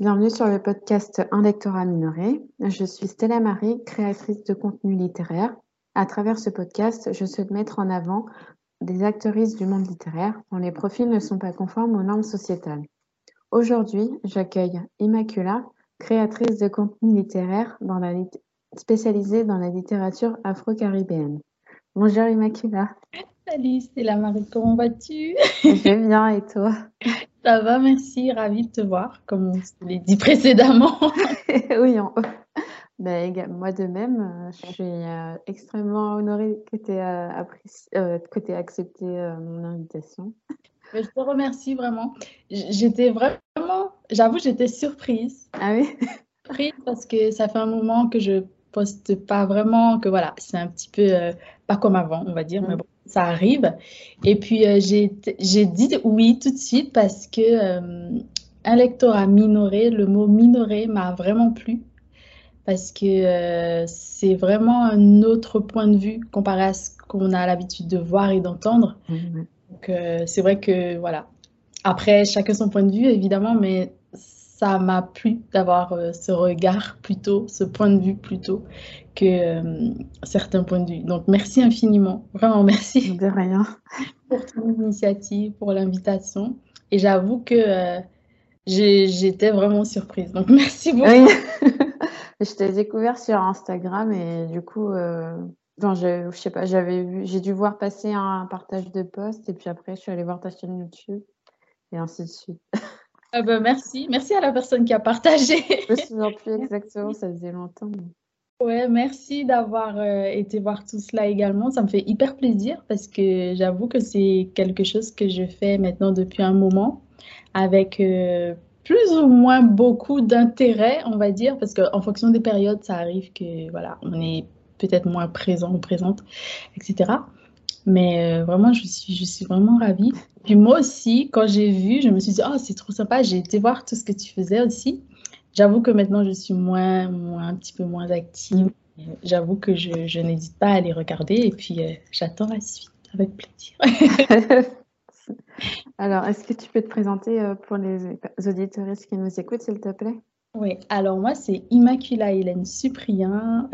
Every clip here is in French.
Bienvenue sur le podcast Un lectorat minoré. Je suis Stella Marie, créatrice de contenu littéraire. À travers ce podcast, je souhaite mettre en avant des actrices du monde littéraire dont les profils ne sont pas conformes aux normes sociétales. Aujourd'hui, j'accueille Immacula, créatrice de contenu littéraire spécialisée dans la littérature afro-caribéenne. Bonjour Immacula. Salut Stella Marie, comment vas-tu Je vais bien et toi? Ça va, merci, ravie de te voir, comme on l'a dit précédemment. oui, ben, moi de même, euh, je suis euh, extrêmement honorée que tu aies, euh, accepté mon invitation. Ben, je te remercie vraiment. J'étais vraiment, j'avoue, j'étais surprise. Ah oui? Surprise parce que ça fait un moment que je poste pas vraiment, que voilà, c'est un petit peu pas comme avant, on va dire, mais mm. bon ça arrive. Et puis, euh, j'ai dit oui tout de suite parce que euh, un lectorat minoré, le mot minoré m'a vraiment plu parce que euh, c'est vraiment un autre point de vue comparé à ce qu'on a l'habitude de voir et d'entendre. Mmh, Donc, c'est vrai que, voilà. Après, chacun son point de vue, évidemment, mais ça m'a plu d'avoir euh, ce regard plutôt, ce point de vue plutôt que euh, certains points de vue. Donc merci infiniment, vraiment merci. De rien. Pour ton initiative, pour l'invitation. Et j'avoue que euh, j'étais vraiment surprise. Donc merci beaucoup. Oui. je t'ai découvert sur Instagram et du coup, je, je sais pas, j'avais vu, j'ai dû voir passer un partage de post et puis après je suis allée voir ta chaîne YouTube et ainsi de suite. Ah bah merci, merci à la personne qui a partagé. Je me souviens plus exactement, ça faisait longtemps. Ouais, merci d'avoir euh, été voir tout cela également. Ça me fait hyper plaisir parce que j'avoue que c'est quelque chose que je fais maintenant depuis un moment avec euh, plus ou moins beaucoup d'intérêt, on va dire, parce qu'en fonction des périodes, ça arrive que voilà, on est peut-être moins présent ou présente, etc. Mais euh, vraiment, je suis, je suis vraiment ravie. Puis moi aussi, quand j'ai vu, je me suis dit, oh, c'est trop sympa. J'ai été voir tout ce que tu faisais aussi. J'avoue que maintenant, je suis moins, moins un petit peu moins active. J'avoue que je, je n'hésite pas à les regarder et puis euh, j'attends la suite avec plaisir. alors, est-ce que tu peux te présenter euh, pour les auditeurs qui nous écoutent, s'il te plaît? Oui, alors moi, c'est Immacula Hélène Cyprien.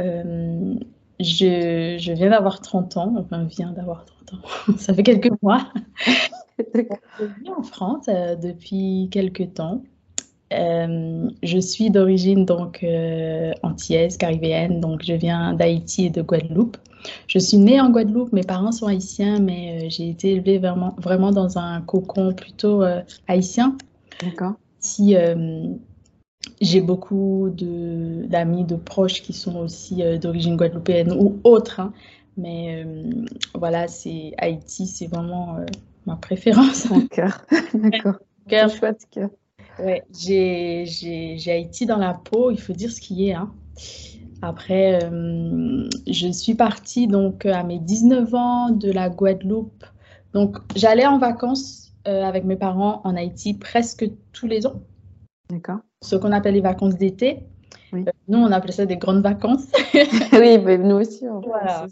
Je, je viens d'avoir 30 ans, enfin, viens d'avoir 30 ans, ça fait quelques mois. je vis en France euh, depuis quelques temps. Euh, je suis d'origine donc euh, antillaise, caribéenne, donc je viens d'Haïti et de Guadeloupe. Je suis née en Guadeloupe, mes parents sont haïtiens, mais j'ai été élevée vraiment, vraiment dans un cocon plutôt haïtien. D'accord. Si j'ai beaucoup d'amis, de, proches qui sont aussi euh, d'origine guadeloupéenne ou autres. Hein. Mais euh, voilà, c'est Haïti, c'est vraiment euh, ma préférence. Mon cœur, d'accord. Cœur. Chouette cœur. Ouais, j'ai Haïti dans la peau, il faut dire ce qui est. Hein. Après, je suis partie donc à mes 19 ans de la Guadeloupe. Donc, j'allais en vacances avec mes parents en Haïti presque tous les ans. D'accord. Ce qu'on appelle les vacances d'été. Euh, nous, on appelait ça des grandes vacances. oui, mais nous aussi. voilà.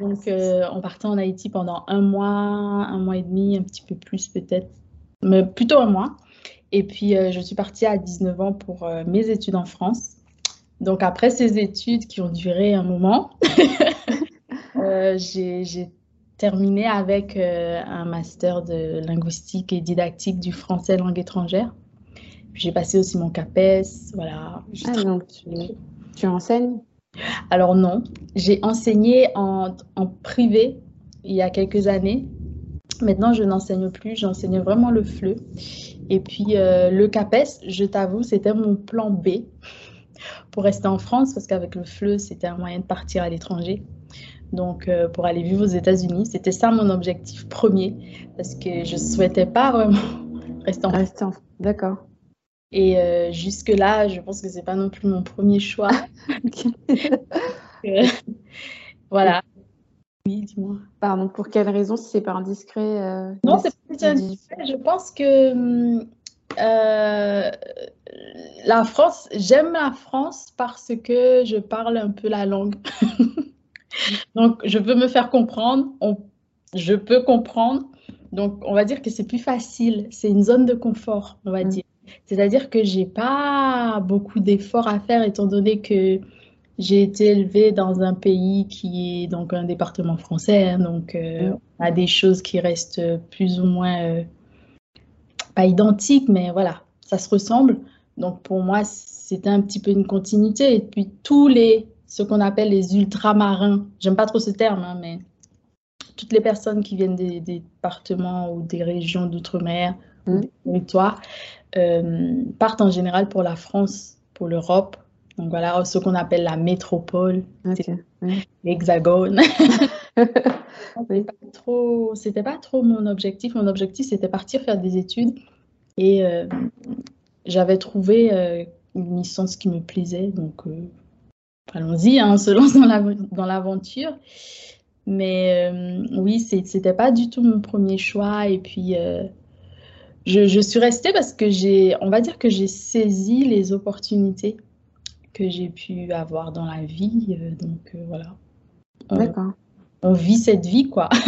Donc, euh, on partait en Haïti pendant un mois, un mois et demi, un petit peu plus peut-être, mais plutôt un mois. Et puis, euh, je suis partie à 19 ans pour mes études en France. Donc, après ces études qui ont duré un moment, j'ai terminé avec un master de linguistique et didactique du français langue étrangère. J'ai passé aussi mon CAPES, voilà. Ah, donc tu, tu enseignes? Alors non, j'ai enseigné en, en, privé il y a quelques années. Maintenant, je n'enseigne plus, j'enseigne vraiment le FLE. Et puis euh, le CAPES, je t'avoue, c'était mon plan B pour rester en France parce qu'avec le FLE, c'était un moyen de partir à l'étranger. Donc, euh, pour aller vivre aux États-Unis, c'était ça mon objectif premier parce que je ne souhaitais pas vraiment rester en France. D'accord. Et euh, jusque-là, je pense que c'est pas non plus mon premier choix. Euh, voilà. Oui, dis-moi. Pardon, pour quelle raison, si c'est pas indiscret euh, Non, c'est pas indiscret. Je pense que hum, la France, j'aime la France parce que je parle un peu la langue. Donc, je veux me faire comprendre. je peux comprendre. Donc, on va dire que c'est plus facile. C'est une zone de confort, on va mm. dire. C'est-à-dire que j'ai pas beaucoup d'efforts à faire étant donné que j'ai été élevée dans un pays qui est donc un département français. Hein. donc, euh, on a des choses qui restent plus ou moins euh, pas identiques, mais voilà, ça se ressemble. Donc, pour moi, c'était un petit peu une continuité. Et puis, tous les, ce qu'on appelle les ultramarins, j'aime pas trop ce terme, hein, mais toutes les personnes qui viennent des, départements ou des régions d'outre-mer. Des territoires, euh, partent en général pour la France, pour l'Europe. Donc voilà, ce qu'on appelle la métropole, l'hexagone. c'était pas trop, c'était pas trop mon objectif. Mon objectif, c'était partir faire des études et euh, j'avais trouvé euh, une licence qui me plaisait, donc allons-y, hein, on se lance dans l'aventure. Mais oui, c'était pas du tout mon premier choix. Et puis, je, je, suis restée parce que j'ai, on va dire que j'ai saisi les opportunités que j'ai pu avoir dans la vie. Euh, donc voilà. D'accord. On vit cette vie, quoi.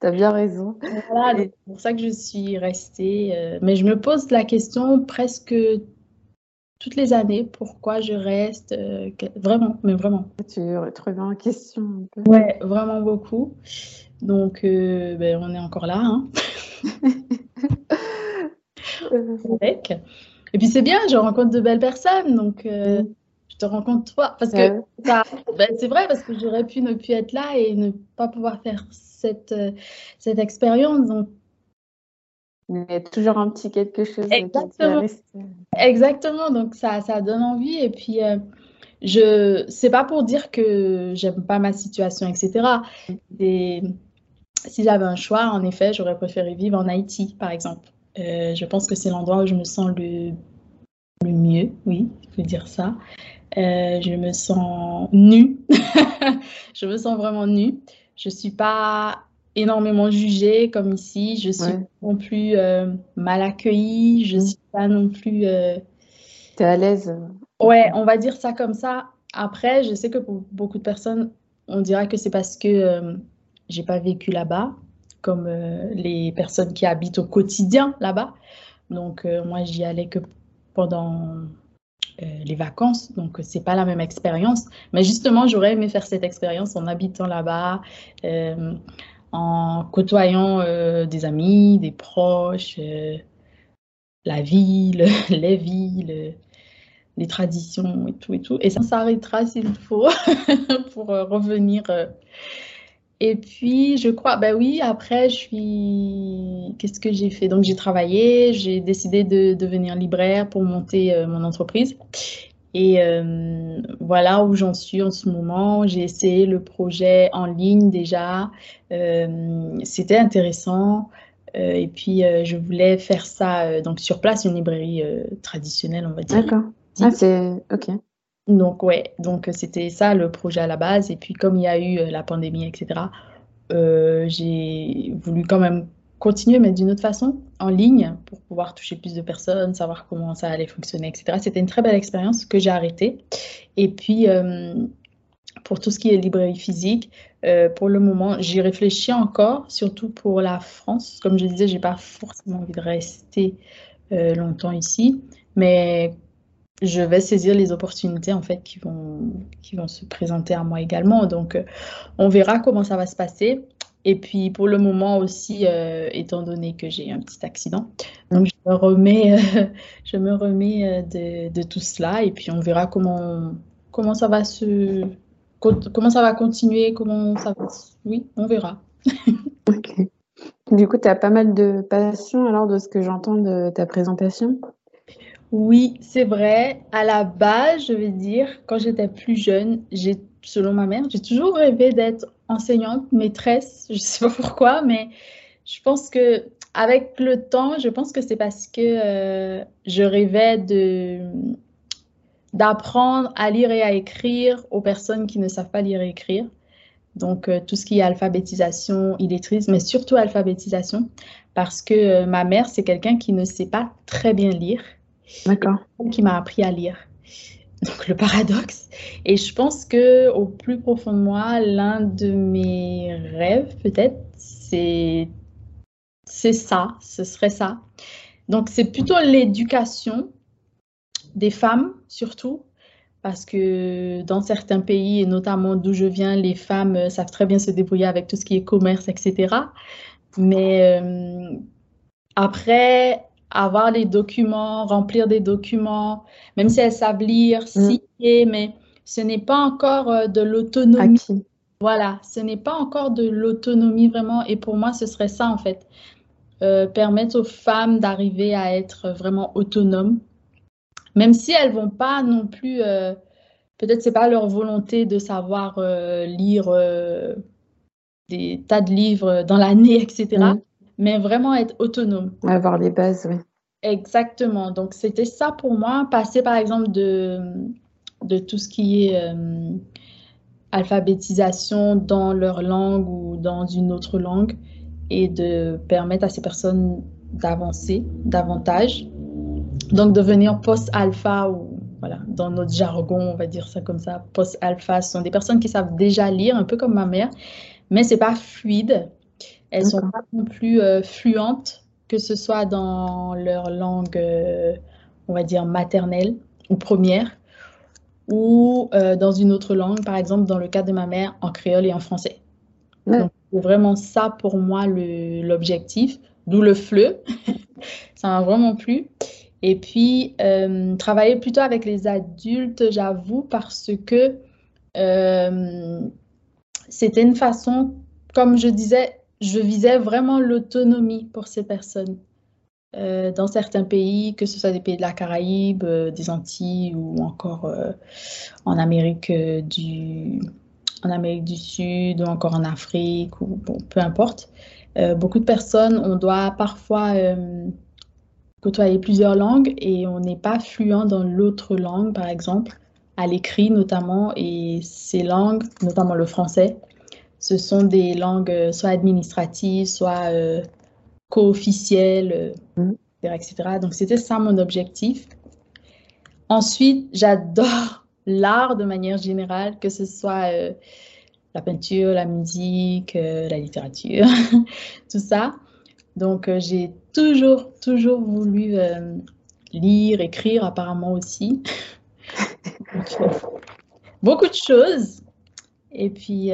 Tu as bien raison. Voilà, c'est pour ça que je suis restée. mais je me pose la question presque toutes les années pourquoi je reste, euh, vraiment, mais vraiment. Tu remets en question un peu? Ouais, vraiment beaucoup. Donc, euh, ben, on est encore là. Hein. Et puis c'est bien, je rencontre de belles personnes, donc euh, je te rencontre toi. Parce que ben, c'est vrai, parce que j'aurais pu ne plus être là et ne pas pouvoir faire cette, cette expérience. Donc il y a toujours un petit quelque chose Exactement. Exactement. Donc ça, ça donne envie. Et puis euh, je c'est pas pour dire que j'aime pas ma situation, etc. Et si j'avais un choix, en effet, j'aurais préféré vivre en Haïti, par exemple. Euh, je pense que c'est l'endroit où je me sens le, le mieux, oui, je peux dire ça. Euh, je me sens nue. je me sens vraiment nue. Je suis pas énormément jugée comme ici. Je suis non plus euh, mal accueillie. Je ne mm. suis pas non plus. Euh... Tu es à l'aise Ouais, on va dire ça comme ça. Après, je sais que pour beaucoup de personnes, on dira que c'est parce que euh, j'ai pas vécu là-bas, comme euh, les personnes qui habitent au quotidien là-bas. Donc, moi, j'y allais que pendant les vacances, donc c'est pas la même expérience. Mais justement, j'aurais aimé faire cette expérience en habitant là-bas, en côtoyant euh, des amis, des proches, euh, la ville, les villes, les traditions et tout et tout. Et ça s'arrêtera s'il faut pour euh, revenir. Et puis, je crois, ben oui, après, je suis. Qu'est-ce que j'ai fait? Donc, j'ai travaillé, j'ai décidé de devenir libraire pour monter mon entreprise. Et euh, voilà où j'en suis en ce moment. J'ai essayé le projet en ligne déjà. Euh, C'était intéressant. Euh, et puis, euh, je voulais faire ça euh, donc sur place, une librairie traditionnelle, on va dire. D'accord. Ah, c'est OK. Donc, ouais, donc c'était ça le projet à la base. Et puis, comme il y a eu la pandémie, etc., j'ai voulu quand même continuer, mais d'une autre façon, en ligne, pour pouvoir toucher plus de personnes, savoir comment ça allait fonctionner, etc. C'était une très belle expérience que j'ai arrêtée. Et puis, euh, pour tout ce qui est librairie physique, euh, pour le moment, j'y réfléchis encore, surtout pour la France. Comme je disais, j'ai pas forcément envie de rester euh, longtemps ici, mais je vais saisir les opportunités en fait qui vont, qui vont se présenter à moi également. Donc, on verra comment ça va se passer. Et puis pour le moment aussi, euh, étant donné que j'ai un petit accident, donc je me remets, euh, je me remets euh, de, de, tout cela et puis on verra comment, comment ça va se, comment ça va continuer, comment ça va. Oui, on verra. ok. Du coup, tu as pas mal de passion alors de ce que j'entends de ta présentation? Oui, c'est vrai. À la base, je vais dire, quand j'étais plus jeune, j'ai, selon ma mère, j'ai toujours rêvé d'être enseignante, maîtresse, je sais pas pourquoi, mais je pense que avec le temps, je pense que c'est parce que euh, je rêvais de d'apprendre à lire et à écrire aux personnes qui ne savent pas lire et écrire. Donc, euh, tout ce qui est alphabétisation, illetrisme, mais surtout alphabétisation, parce que euh, ma mère, c'est quelqu'un qui ne sait pas très bien lire. D'accord. Qui m'a appris à lire. Donc le paradoxe. Et je pense que au plus profond de moi, l'un de mes rêves, peut-être, c'est c'est ça, ce serait ça. Donc, c'est plutôt l'éducation des femmes, surtout, parce que dans certains pays, et notamment d'où je viens, les femmes savent très bien se débrouiller avec tout ce qui est commerce, etc. Mais euh, après, avoir les documents, remplir des documents, même si elles savent lire, mm. signer, mais ce n'est pas encore euh, de l'autonomie. Voilà, ce n'est pas encore de l'autonomie vraiment. Et pour moi, ce serait ça en fait. Euh, permettre aux femmes d'arriver à être vraiment autonomes, même si elles vont pas non plus, euh, peut-être c'est pas leur volonté de savoir euh, lire des tas de livres dans l'année, etc. Mm. Mais vraiment être autonome. Avoir les bases, oui. Exactement. Donc c'était ça pour moi, passer par exemple de, de tout ce qui est alphabétisation dans leur langue ou dans une autre langue et de permettre à ces personnes d'avancer davantage. Donc, devenir post-alpha ou voilà, dans notre jargon, on va dire ça comme ça, post-alpha, ce sont des personnes qui savent déjà lire, un peu comme ma mère, mais c'est pas fluide. Elles sont pas non plus euh, fluentes, que ce soit dans leur langue, euh, on va dire maternelle ou première, ou euh, dans une autre langue, par exemple dans le cas de ma mère, en créole et en français. C'est vraiment ça pour moi l'objectif, d'où le fleu. ça m'a vraiment plu. Et puis, travailler plutôt avec les adultes, j'avoue, parce que c'était une façon, comme je disais, je visais vraiment l'autonomie pour ces personnes. Euh, dans certains pays, que ce soit des pays de la Caraïbe, des Antilles ou encore en Amérique du, en Amérique du Sud ou encore en Afrique ou peu importe. Euh, beaucoup de personnes, on doit parfois euh, côtoyer plusieurs langues et on n'est pas fluent dans l'autre langue, par exemple, à l'écrit notamment. Et ces langues, notamment le français, ce sont des langues euh, soit administratives, soit co-officielles, etc., etc. Donc c'était ça mon objectif. Ensuite, j'adore l'art de manière générale, que ce soit euh, la peinture, la musique, euh, la littérature, tout ça. Donc, euh, j'ai toujours, toujours voulu lire, écrire, apparemment aussi. beaucoup de choses. Et puis,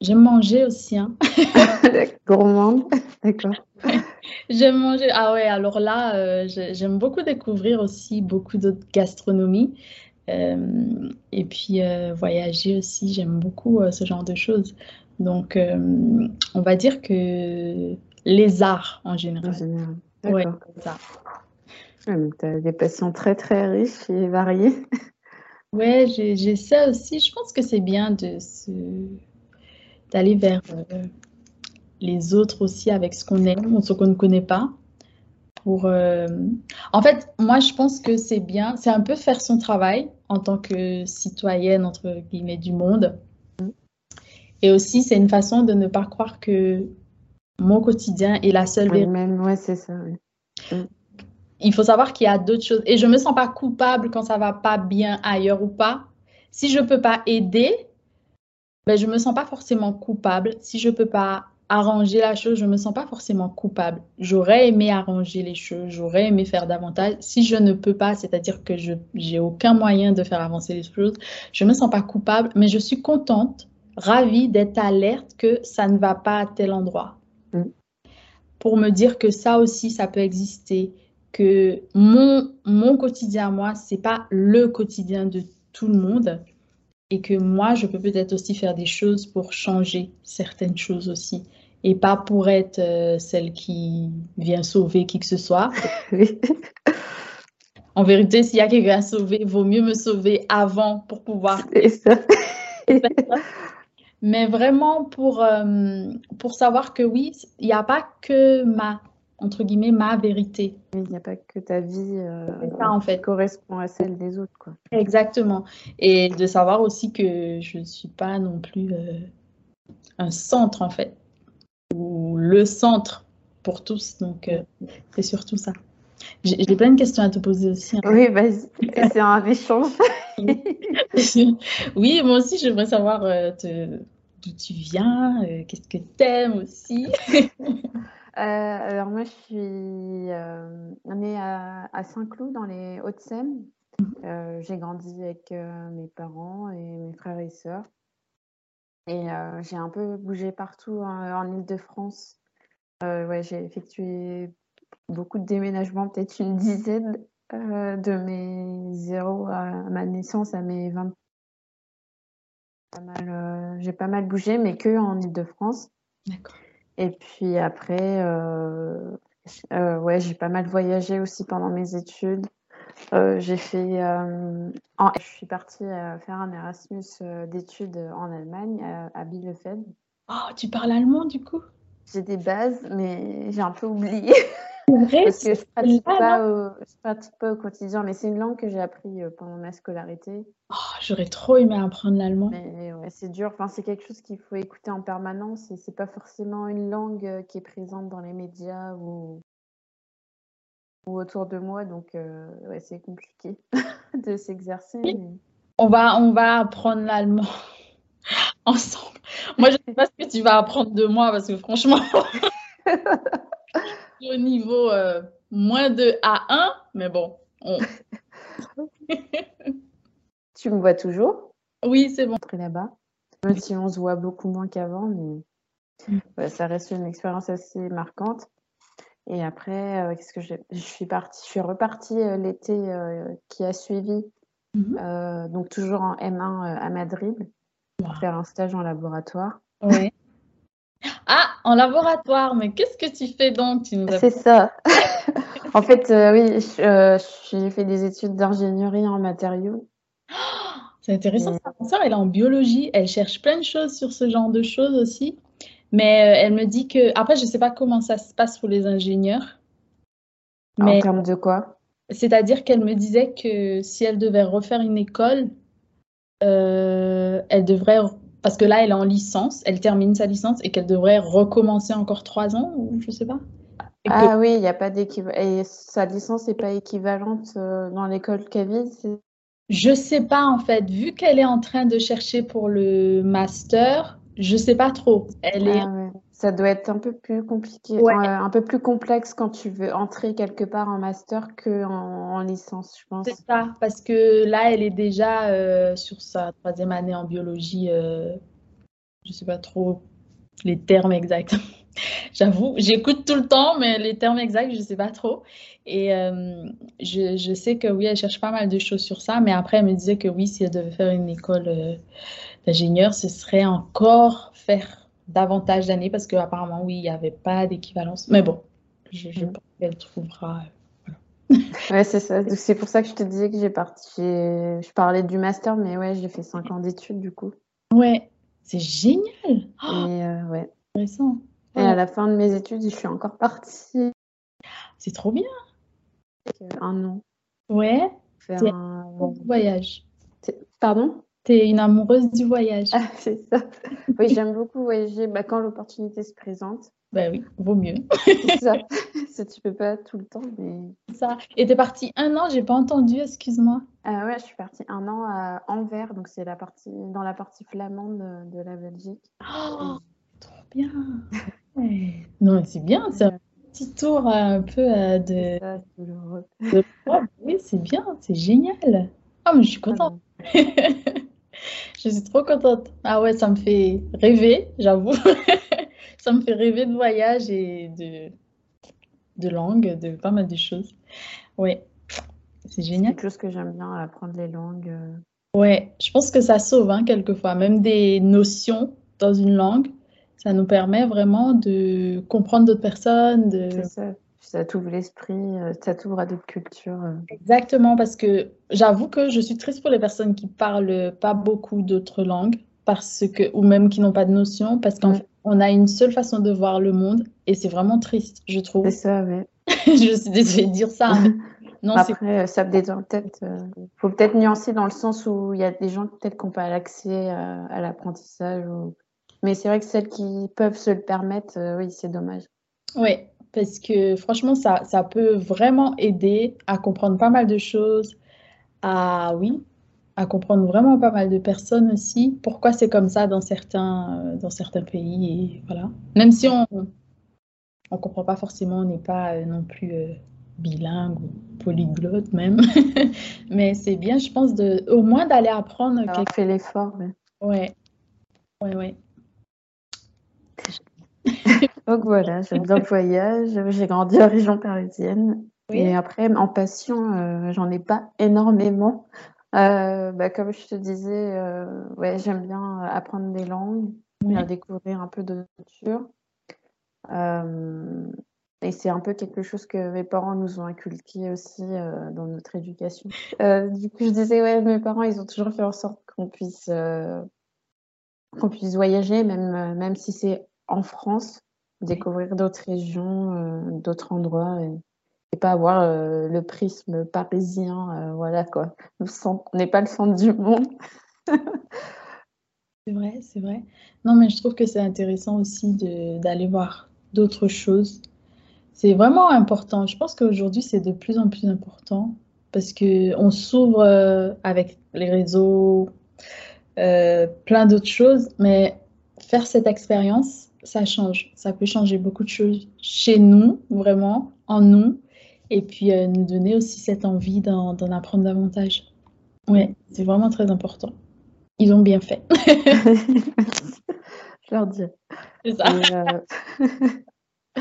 j'aime manger aussi. Hein. Gourmande, d'accord. J'aime manger. Ah ouais, alors là, euh, j'aime beaucoup découvrir aussi beaucoup d'autres gastronomies. Euh, et puis euh, voyager aussi, j'aime beaucoup ce genre de choses. Donc, on va dire que les arts en général. En général. Ouais, ça. tu as des passions très très riches et variées. Ouais, j'ai ça aussi. Je pense que c'est bien de d'aller vers les autres aussi avec ce qu'on aime ou ce qu'on ne connaît pas. Pour, euh, En fait, moi, je pense que c'est bien, c'est un peu faire son travail en tant que citoyenne, entre guillemets, du monde. Et aussi, c'est une façon de ne pas croire que mon quotidien est la seule vérité. Ouais, c'est ça. Il faut savoir qu'il y a d'autres choses. Et je ne me sens pas coupable quand ça va pas bien ailleurs ou pas. Si je ne peux pas aider, ben, je ne me sens pas forcément coupable. Si je ne peux pas arranger la chose, je ne me sens pas forcément coupable. J'aurais aimé arranger les choses, j'aurais aimé faire davantage. Si je ne peux pas, c'est-à-dire que je n'ai aucun moyen de faire avancer les choses, je ne me sens pas coupable, mais je suis contente, ravie d'être alerte que ça ne va pas à tel endroit. Mm. Pour me dire que ça aussi, ça peut exister, que mon, mon quotidien, moi, c'est pas le quotidien de tout le monde et que moi, je peux peut-être aussi faire des choses pour changer certaines choses aussi et pas pour être euh, celle qui vient sauver qui que ce soit. en vérité, s'il y a quelqu'un à sauver, vaut mieux me sauver avant pour pouvoir. Ça. Mais vraiment pour, euh, pour savoir que oui, il n'y a pas que ma entre guillemets, ma vérité. Il n'y a pas que ta vie euh, ça, en fait. correspond à celle des autres. Quoi. Exactement. Et de savoir aussi que je ne suis pas non plus euh, un centre, en fait, ou le centre pour tous. Donc, euh, c'est surtout ça. J'ai plein de questions à te poser aussi. Hein. Oui, vas-y, c'est un échange. oui, moi aussi, j'aimerais savoir d'où tu viens, qu'est-ce que tu aimes aussi alors moi, je suis née à, à Saint-Cloud dans les Hauts-de-Seine. Mmh. j'ai grandi avec mes parents et mes frères et sœurs. Et j'ai un peu bougé partout en, en Ile-de-France. ouais, j'ai effectué beaucoup de déménagements, peut-être une dizaine de mes zéros à ma naissance à mes 20 mal, j'ai pas mal bougé, mais que en Ile-de-France. D'accord. Et puis après, ouais, j'ai pas mal voyagé aussi pendant mes études. Euh, j'ai fait. Euh, je suis partie euh, faire un Erasmus d'études en Allemagne, à, Bielefeld. Oh, tu parles allemand du coup? J'ai des bases, mais j'ai un peu oublié. Vrai, Parce que je ne pratique, pas au, pratique pas au quotidien, mais c'est une langue que j'ai appris pendant ma scolarité. Oh, J'aurais trop aimé apprendre l'allemand. Ouais, c'est dur. Enfin, c'est quelque chose qu'il faut écouter en permanence et c'est pas forcément une langue qui est présente dans les médias ou autour de moi, donc euh, ouais, c'est compliqué de s'exercer. On, va, on va apprendre l'allemand ensemble. Moi, je ne sais pas ce que tu vas apprendre de moi parce que franchement, au niveau euh, moins de A1, mais bon. tu me vois toujours? Oui, c'est bon. là-bas. Même si on se voit beaucoup moins qu'avant, mais mm. ça reste une expérience assez marquante. Et après, euh, qu'est-ce que je suis partie, je suis repartie euh, l'été qui a suivi, mmh donc toujours en M1 à Madrid, pour faire un stage en laboratoire. Oui. En laboratoire, mais qu'est-ce que tu fais donc C'est ça. en fait, oui, j'ai fait des études d'ingénierie en matériaux. c'est intéressant. Sa soeur, elle est en biologie. Elle cherche plein de choses sur ce genre de choses aussi. Mais euh, elle me dit que, après, je ne sais pas comment ça se passe pour les ingénieurs. Mais... En termes de quoi? C'est-à-dire qu'elle me disait que si elle devait refaire une école, euh, elle devrait, parce que là, elle est en licence, elle termine sa licence et qu'elle devrait recommencer encore trois ans, ou je ne sais pas. ah oui, il n'y a pas d'équivalent. Et sa licence n'est pas équivalente euh, dans l'école qu'elle Je sais pas en fait, vu qu'elle est en train de chercher pour le master, je sais pas trop. Elle est. Ah Ça doit être un peu plus compliqué, un peu plus complexe quand tu veux entrer quelque part en master que en, licence, je pense. C'est ça, parce que là, elle est déjà euh, sur sa troisième année en biologie. Euh, je sais pas trop les termes exacts. J'avoue, j'écoute tout le temps, mais les termes exacts, je sais pas trop. Et euh, je, je, sais que oui, elle cherche pas mal de choses sur ça, mais après, elle me disait que oui, si elle devait faire une école euh, d'ingénieur, ce serait encore faire davantage d'années parce qu'apparemment, oui, il n'y avait pas d'équivalence. Mais bon, je, je mm. pense qu'elle trouvera. Euh, ouais, c'est ça. C'est pour ça que je te disais que j'ai parti. Je parlais du master, mais ouais, j'ai fait cinq ans d'études du coup. Ouais, c'est génial. Et euh, ouais. Intéressant. Et à la fin de mes études, je suis encore partie. C'est trop bien. Un an. Ouais. Faire un voyage. Pardon? Tu es une amoureuse du voyage. Ah, c'est ça. Oui, j'aime beaucoup voyager bah, quand l'opportunité se présente. Ben oui, vaut mieux. c'est ça. ça. Tu peux pas tout le temps, mais. Ça. Et tu es partie un an, j'ai pas entendu, excuse-moi. Ah ouais, je suis partie un an à Anvers, donc c'est la partie dans la partie flamande de, la Belgique. Oh, trop bien. Non, c'est bien, c'est un petit tour un peu euh, de. Ça, de... Oui, c'est bien, c'est génial. Oh, mais je suis contente. Je suis trop contente. Ah ouais, ça me fait rêver, j'avoue. ça me fait rêver de voyage et de, de langue, de pas mal de choses. Ouais, c'est génial. C'est quelque chose que j'aime bien, apprendre les langues. Euh. Ouais, je pense que ça sauve hein, quelquefois, même des notions dans une langue. Ça nous permet vraiment de comprendre d'autres personnes. De... C'est ça ça t'ouvre l'esprit, euh, ça t'ouvre à d'autres cultures. Euh. Exactement, parce que j'avoue que je suis triste pour les personnes qui parlent pas beaucoup d'autres langues, parce que, ou même qui n'ont pas de notion, parce qu'on mm. a une seule façon de voir le monde, et c'est vraiment triste, je trouve. C'est ça, oui. je suis désolée de dire ça. non, Après, ça me détend peut-être. Il faut peut-être nuancer dans le sens où il y a des gens peut-être qui n'ont pas l'accès à, à l'apprentissage. Ou... Mais c'est vrai que celles qui peuvent se le permettre, euh, oui, c'est dommage. Oui, parce que franchement, ça, ça peut vraiment aider à comprendre pas mal de choses, à, oui, à comprendre vraiment pas mal de personnes aussi, pourquoi c'est comme ça dans certains, euh, dans certains pays. Et voilà. Même si on ne comprend pas forcément, on n'est pas euh, non plus euh, bilingue ou polyglotte même. Mais c'est bien, je pense, de, au moins d'aller apprendre. On fait l'effort. Ouais. Ouais, ouais. Donc voilà, j'aime bien le voyage. J'ai grandi en région parisienne. Et après, en passion, j'en ai pas énormément. Euh, bah, comme je te disais, euh, ouais, j'aime bien apprendre des langues, découvrir un peu de culture. Euh, et c'est un peu quelque chose que mes parents nous ont inculqué aussi dans notre éducation. du coup, je disais, ouais, mes parents, ils ont toujours fait en sorte qu'on puisse, qu'on puisse voyager, même, même si c'est en France, découvrir d'autres régions, d'autres endroits. Et pas avoir euh, le prisme parisien, euh, voilà quoi. On n'est pas le centre du monde. c'est vrai, c'est vrai. Non, mais je trouve que c'est intéressant aussi d'aller voir d'autres choses. C'est vraiment important. Je pense qu'aujourd'hui, c'est de plus en plus important parce qu'on s'ouvre euh, avec les réseaux, plein d'autres choses, mais faire cette expérience, ça change. Ça peut changer beaucoup de choses chez nous, vraiment, en nous, et puis euh, nous donner aussi cette envie d'en apprendre davantage. Oui, c'est vraiment très important. Ils ont bien fait. Je leur dis. C'est ça. Euh,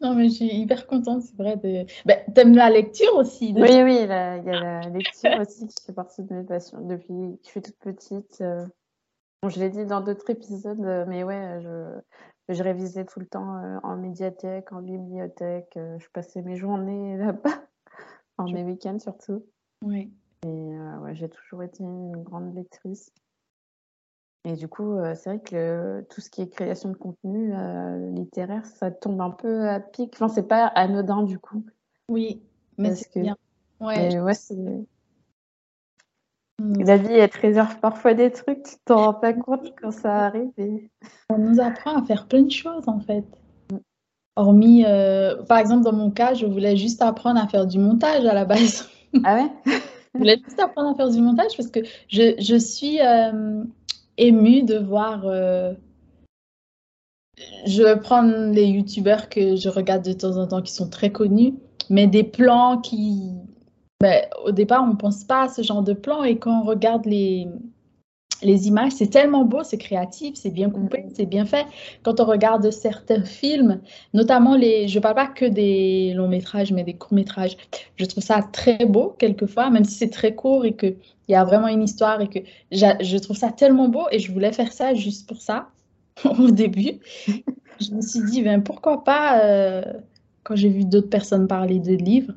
non, mais je suis hyper contente, c'est vrai. De... Ben, T'aimes la lecture aussi Oui, oui, il y a la lecture aussi qui fait partie de mes passions depuis que je suis toute petite. Euh. Bon, je l'ai dit dans d'autres épisodes, mais ouais, je, je révisais tout le temps euh, en médiathèque, en bibliothèque. Euh, je passais mes journées là-bas, en mes week-ends surtout. Oui. Et euh, ouais, j'ai toujours été une grande lectrice. Et du coup, c'est vrai que tout ce qui est création de contenu littéraire, ça tombe un peu à pic. Enfin, c'est pas anodin du coup. Oui, mais c'est bien. Ouais, ouais. La vie, elle te réserve parfois des trucs, tu t'en rends pas compte quand ça arrive. Et... On nous apprend à faire plein de choses en fait. Hormis, euh, par exemple, dans mon cas, je voulais juste apprendre à faire du montage à la base. Ah ouais? Je voulais juste apprendre à faire du montage parce que je, je suis euh, émue de voir. Euh, je vais prendre les youtubeurs que je regarde de temps en temps qui sont très connus, mais des plans qui, ben, au départ, on ne pense pas à ce genre de plan et quand on regarde les, les images, c'est tellement beau, c'est créatif, c'est bien coupé, mm. c'est bien fait. Quand on regarde certains films, notamment les, je ne parle pas que des longs métrages, mais des courts métrages, je trouve ça très beau quelquefois, même si c'est très court et qu'il y a vraiment une histoire et que je trouve ça tellement beau et je voulais faire ça juste pour ça au début. je me suis dit, ben, pourquoi pas, euh, quand j'ai vu d'autres personnes parler de livres,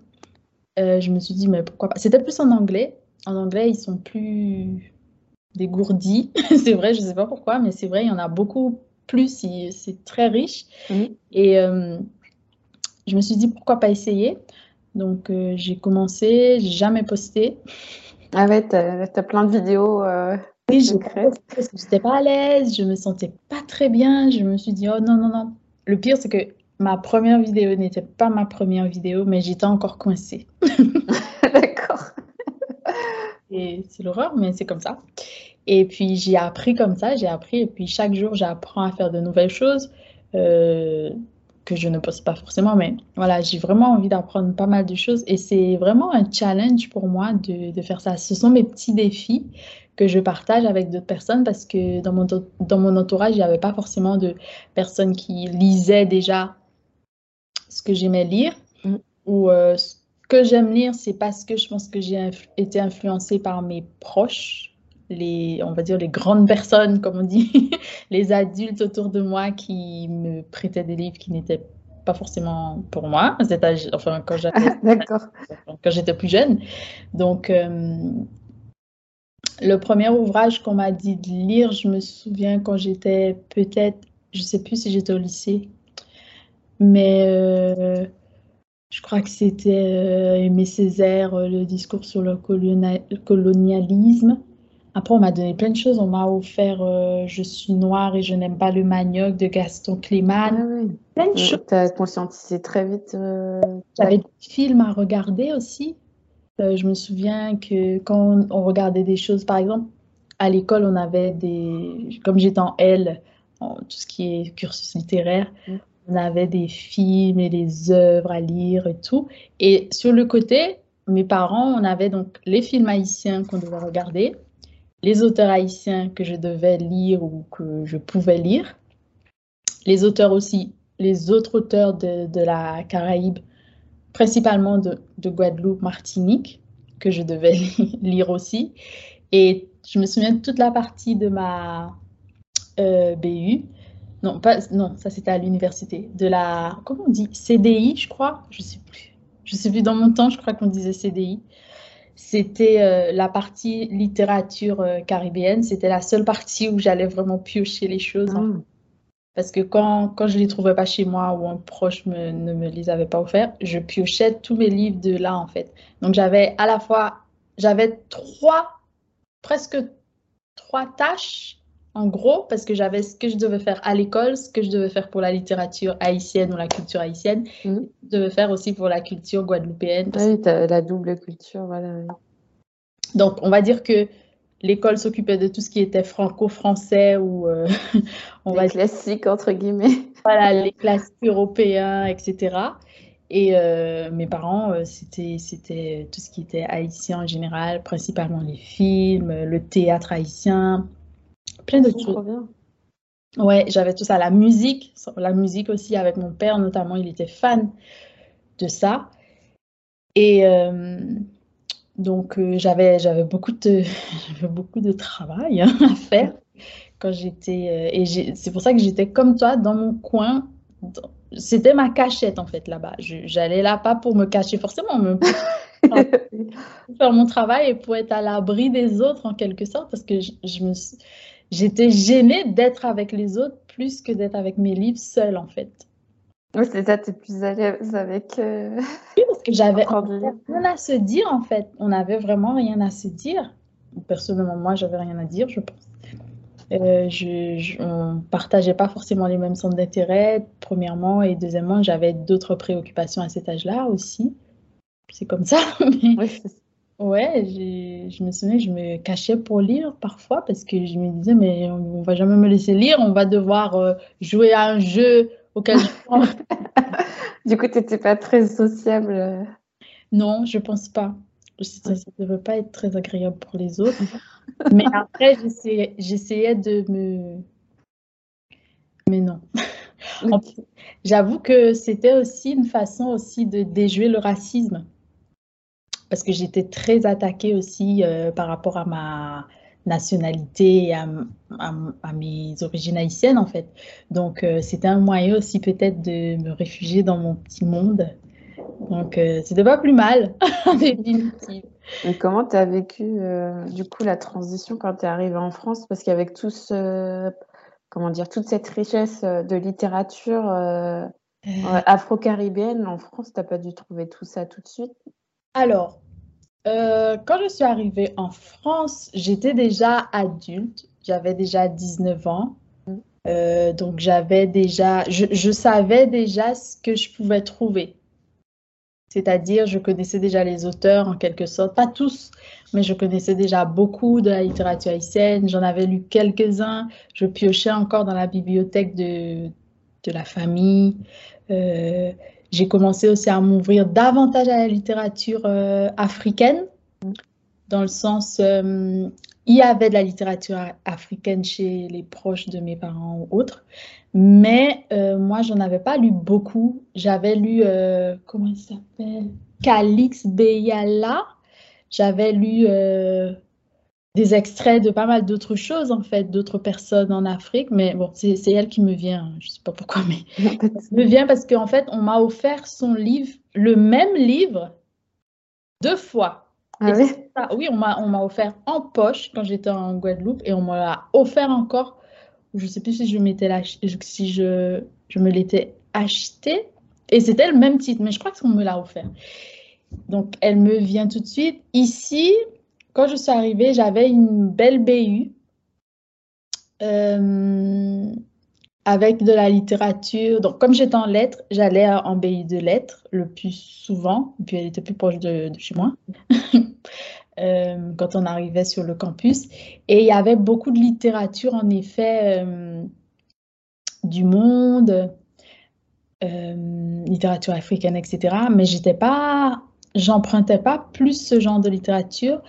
euh, je me suis dit, mais pourquoi pas? C'était plus en anglais. En anglais, ils sont plus dégourdis. c'est vrai, je ne sais pas pourquoi, mais c'est vrai, il y en a beaucoup plus. C'est très riche. Et euh, je me suis dit, pourquoi pas essayer? Donc, euh, j'ai commencé, j'ai jamais posté. Ah ouais, tu as, plein de vidéos. oui, j'ai parce que j'étais pas à l'aise, je me sentais pas très bien. Je me suis dit, oh non, non, non. Le pire, c'est que Ma première vidéo n'était pas ma première vidéo, mais j'étais encore coincée. D'accord. Et c'est l'horreur, mais c'est comme ça. Et puis j'ai appris comme ça, j'ai appris, et puis chaque jour j'apprends à faire de nouvelles choses euh, que je ne poste pas forcément, mais voilà, j'ai vraiment envie d'apprendre pas mal de choses et c'est vraiment un challenge pour moi de, de, faire ça. Ce sont mes petits défis que je partage avec d'autres personnes parce que dans mon, dans mon entourage, il n'y avait pas forcément de personnes qui lisaient déjà ce que j'aimais lire mm. ou euh, ce que j'aime lire, c'est parce que je pense que j'ai été influencée par mes proches, les, on va dire les grandes personnes, comme on dit, les adultes autour de moi qui me prêtaient des livres qui n'étaient pas forcément pour moi, enfin quand j'étais plus jeune. Donc euh, le premier ouvrage qu'on m'a dit de lire, je me souviens quand j'étais peut-être, je sais plus si j'étais au lycée, mais euh, je crois que c'était euh, Aimé Césaire, euh, le discours sur le colonialisme. Après, on m'a donné plein de choses. On m'a offert Je suis noire et je n'aime pas le manioc de Gaston Clément. Ah oui. Plein de choses. Tu as conscientisé très vite. J'avais des films à regarder aussi. Euh, je me souviens que quand on regardait des choses, par exemple, à l'école, on avait des, comme j'étais en L, en tout ce qui est cursus littéraire, mm. On avait des films et des œuvres à lire et tout. Et sur le côté, mes parents, on avait donc les films haïtiens qu'on devait regarder, les auteurs haïtiens que je devais lire ou que je pouvais lire, les auteurs aussi, les autres auteurs de, la Caraïbe, principalement de, de, Guadeloupe, Martinique, que je devais lire aussi. Et je me souviens de toute la partie de ma euh, BU. Non, pas, non, ça c'était à l'université. De la, comment on dit CDI, je crois? Je sais plus. Je sais plus, dans mon temps, je crois qu'on disait CDI. C'était euh, la partie littérature euh, caribéenne. C'était la seule partie où j'allais vraiment piocher les choses. Hein. Ah. Parce que quand, quand je ne les trouvais pas chez moi ou un proche me, ne me les avait pas offerts, je piochais tous mes livres de là, en fait. Donc, j'avais à la fois, j'avais trois, presque trois tâches, en gros, parce que j'avais ce que je devais faire à l'école, ce que je devais faire pour la littérature haïtienne ou la culture haïtienne, mmh. je devais faire aussi pour la culture guadeloupéenne. Oui, la double culture, voilà. Donc, on va dire que l'école s'occupait de tout ce qui était franco-français ou euh, on les va classiques entre guillemets. Voilà, les classiques européens, etc. Et euh, mes parents, euh, c'était c'était tout ce qui était haïtien en général, principalement les films, le théâtre haïtien, plein de choses. Ouais, j'avais tout ça, la musique, la musique aussi avec mon père notamment, il était fan de ça. Et donc, euh, j'avais, j'avais beaucoup de, beaucoup de travail hein, à faire quand j'étais. Euh, et c'est pour ça que j'étais comme toi dans mon coin. C'était ma cachette en fait là-bas. J'allais là pas pour me cacher forcément, mais pour faire mon travail et pour être à l'abri des autres en quelque sorte, parce que je, me, j'étais gênée d'être avec les autres plus que d'être avec mes livres seuls en fait. Oui, c'est ça, tu es plus à l'aise avec. Euh, oui, parce que j'avais rien à se dire en fait. On n'avait vraiment rien à se dire. Personnellement, moi, j'avais rien à dire, je pense. Euh, je, on ne partageait pas forcément les mêmes centres d'intérêt, premièrement, et deuxièmement, j'avais d'autres préoccupations à cet âge-là aussi. C'est comme ça. Oui, ouais, je me souviens, je me cachais pour lire parfois parce que je me disais, mais on, ne va jamais me laisser lire, on va devoir euh, jouer à un jeu auquel Du coup, tu n'étais pas très sociable Non, je pense pas. Ça ne devait pas être très agréable pour les autres. Mais après, j'essayais de me... Mais non. J'avoue que c'était aussi une façon aussi de déjouer le racisme. Parce que j'étais très attaquée aussi euh, par rapport à ma, nationalité, à, à, mes origines haïtiennes en fait. Donc euh, c'était un moyen aussi peut-être de me réfugier dans mon petit monde. Donc euh, c'était pas plus mal, en définitive. Et comment tu as vécu euh, du coup la transition quand tu es arrivée en France? Parce qu'avec tout ce, comment dire, toute cette richesse de littérature afro-caribéenne en France, tu pas dû trouver tout ça tout de suite? Alors, euh, quand je suis arrivée en France, j'étais déjà adulte, j'avais déjà 19 ans. Euh, donc j'avais déjà, je, savais déjà ce que je pouvais trouver. C'est-à-dire, je connaissais déjà les auteurs en quelque sorte, pas tous, mais je connaissais déjà beaucoup de la littérature haïtienne. J'en avais lu quelques-uns. Je piochais encore dans la bibliothèque de, de la famille. Euh, j'ai commencé aussi à m'ouvrir davantage à la littérature euh, africaine, dans le sens, euh, il y avait de la littérature africaine chez les proches de mes parents ou autres, mais euh, moi, j'en avais pas lu beaucoup. J'avais lu, comment il s'appelle? Calix Beyala. J'avais lu des extraits de pas mal d'autres choses, en fait, d'autres personnes en Afrique. Mais bon, c'est elle qui me vient. Je sais pas pourquoi, mais elle me vient parce qu'en fait, on m'a offert son livre, le même livre, deux fois. Ah oui? oui, on m'a offert en poche quand j'étais en Guadeloupe et on m'a offert encore. Je sais plus si je m'étais si je, je me l'étais acheté. Et c'était le même titre, mais je crois qu'on me l'a offert. Donc, elle me vient tout de suite. Ici, quand je suis arrivée, j'avais une belle BU. Euh, avec de la littérature. Donc, comme j'étais en lettres, j'allais en BI de lettres le plus souvent, et puis elle était plus proche de, chez moi, euh, quand on arrivait sur le campus. Et il y avait beaucoup de littérature, en effet, euh, du monde, littérature africaine, etc. Mais j'étais pas, j'empruntais pas plus ce genre de littérature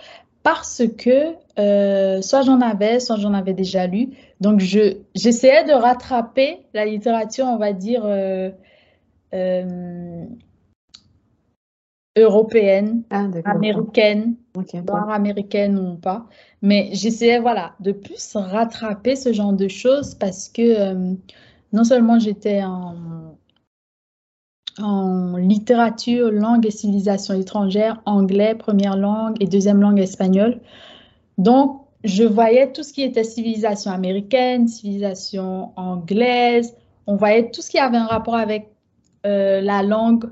parce que euh, soit j'en avais, soit j'en avais déjà lu. Donc, je, j'essayais de rattraper la littérature, on va dire, euh, européenne, ah, américaine, voire américaine ou pas. Mais j'essayais, voilà, de plus rattraper ce genre de choses parce que non seulement j'étais en en littérature, langue et civilisation étrangère, anglais, première langue et deuxième langue espagnole. Donc, je voyais tout ce qui était civilisation américaine, civilisation anglaise. On voyait tout ce qui avait un rapport avec euh, la langue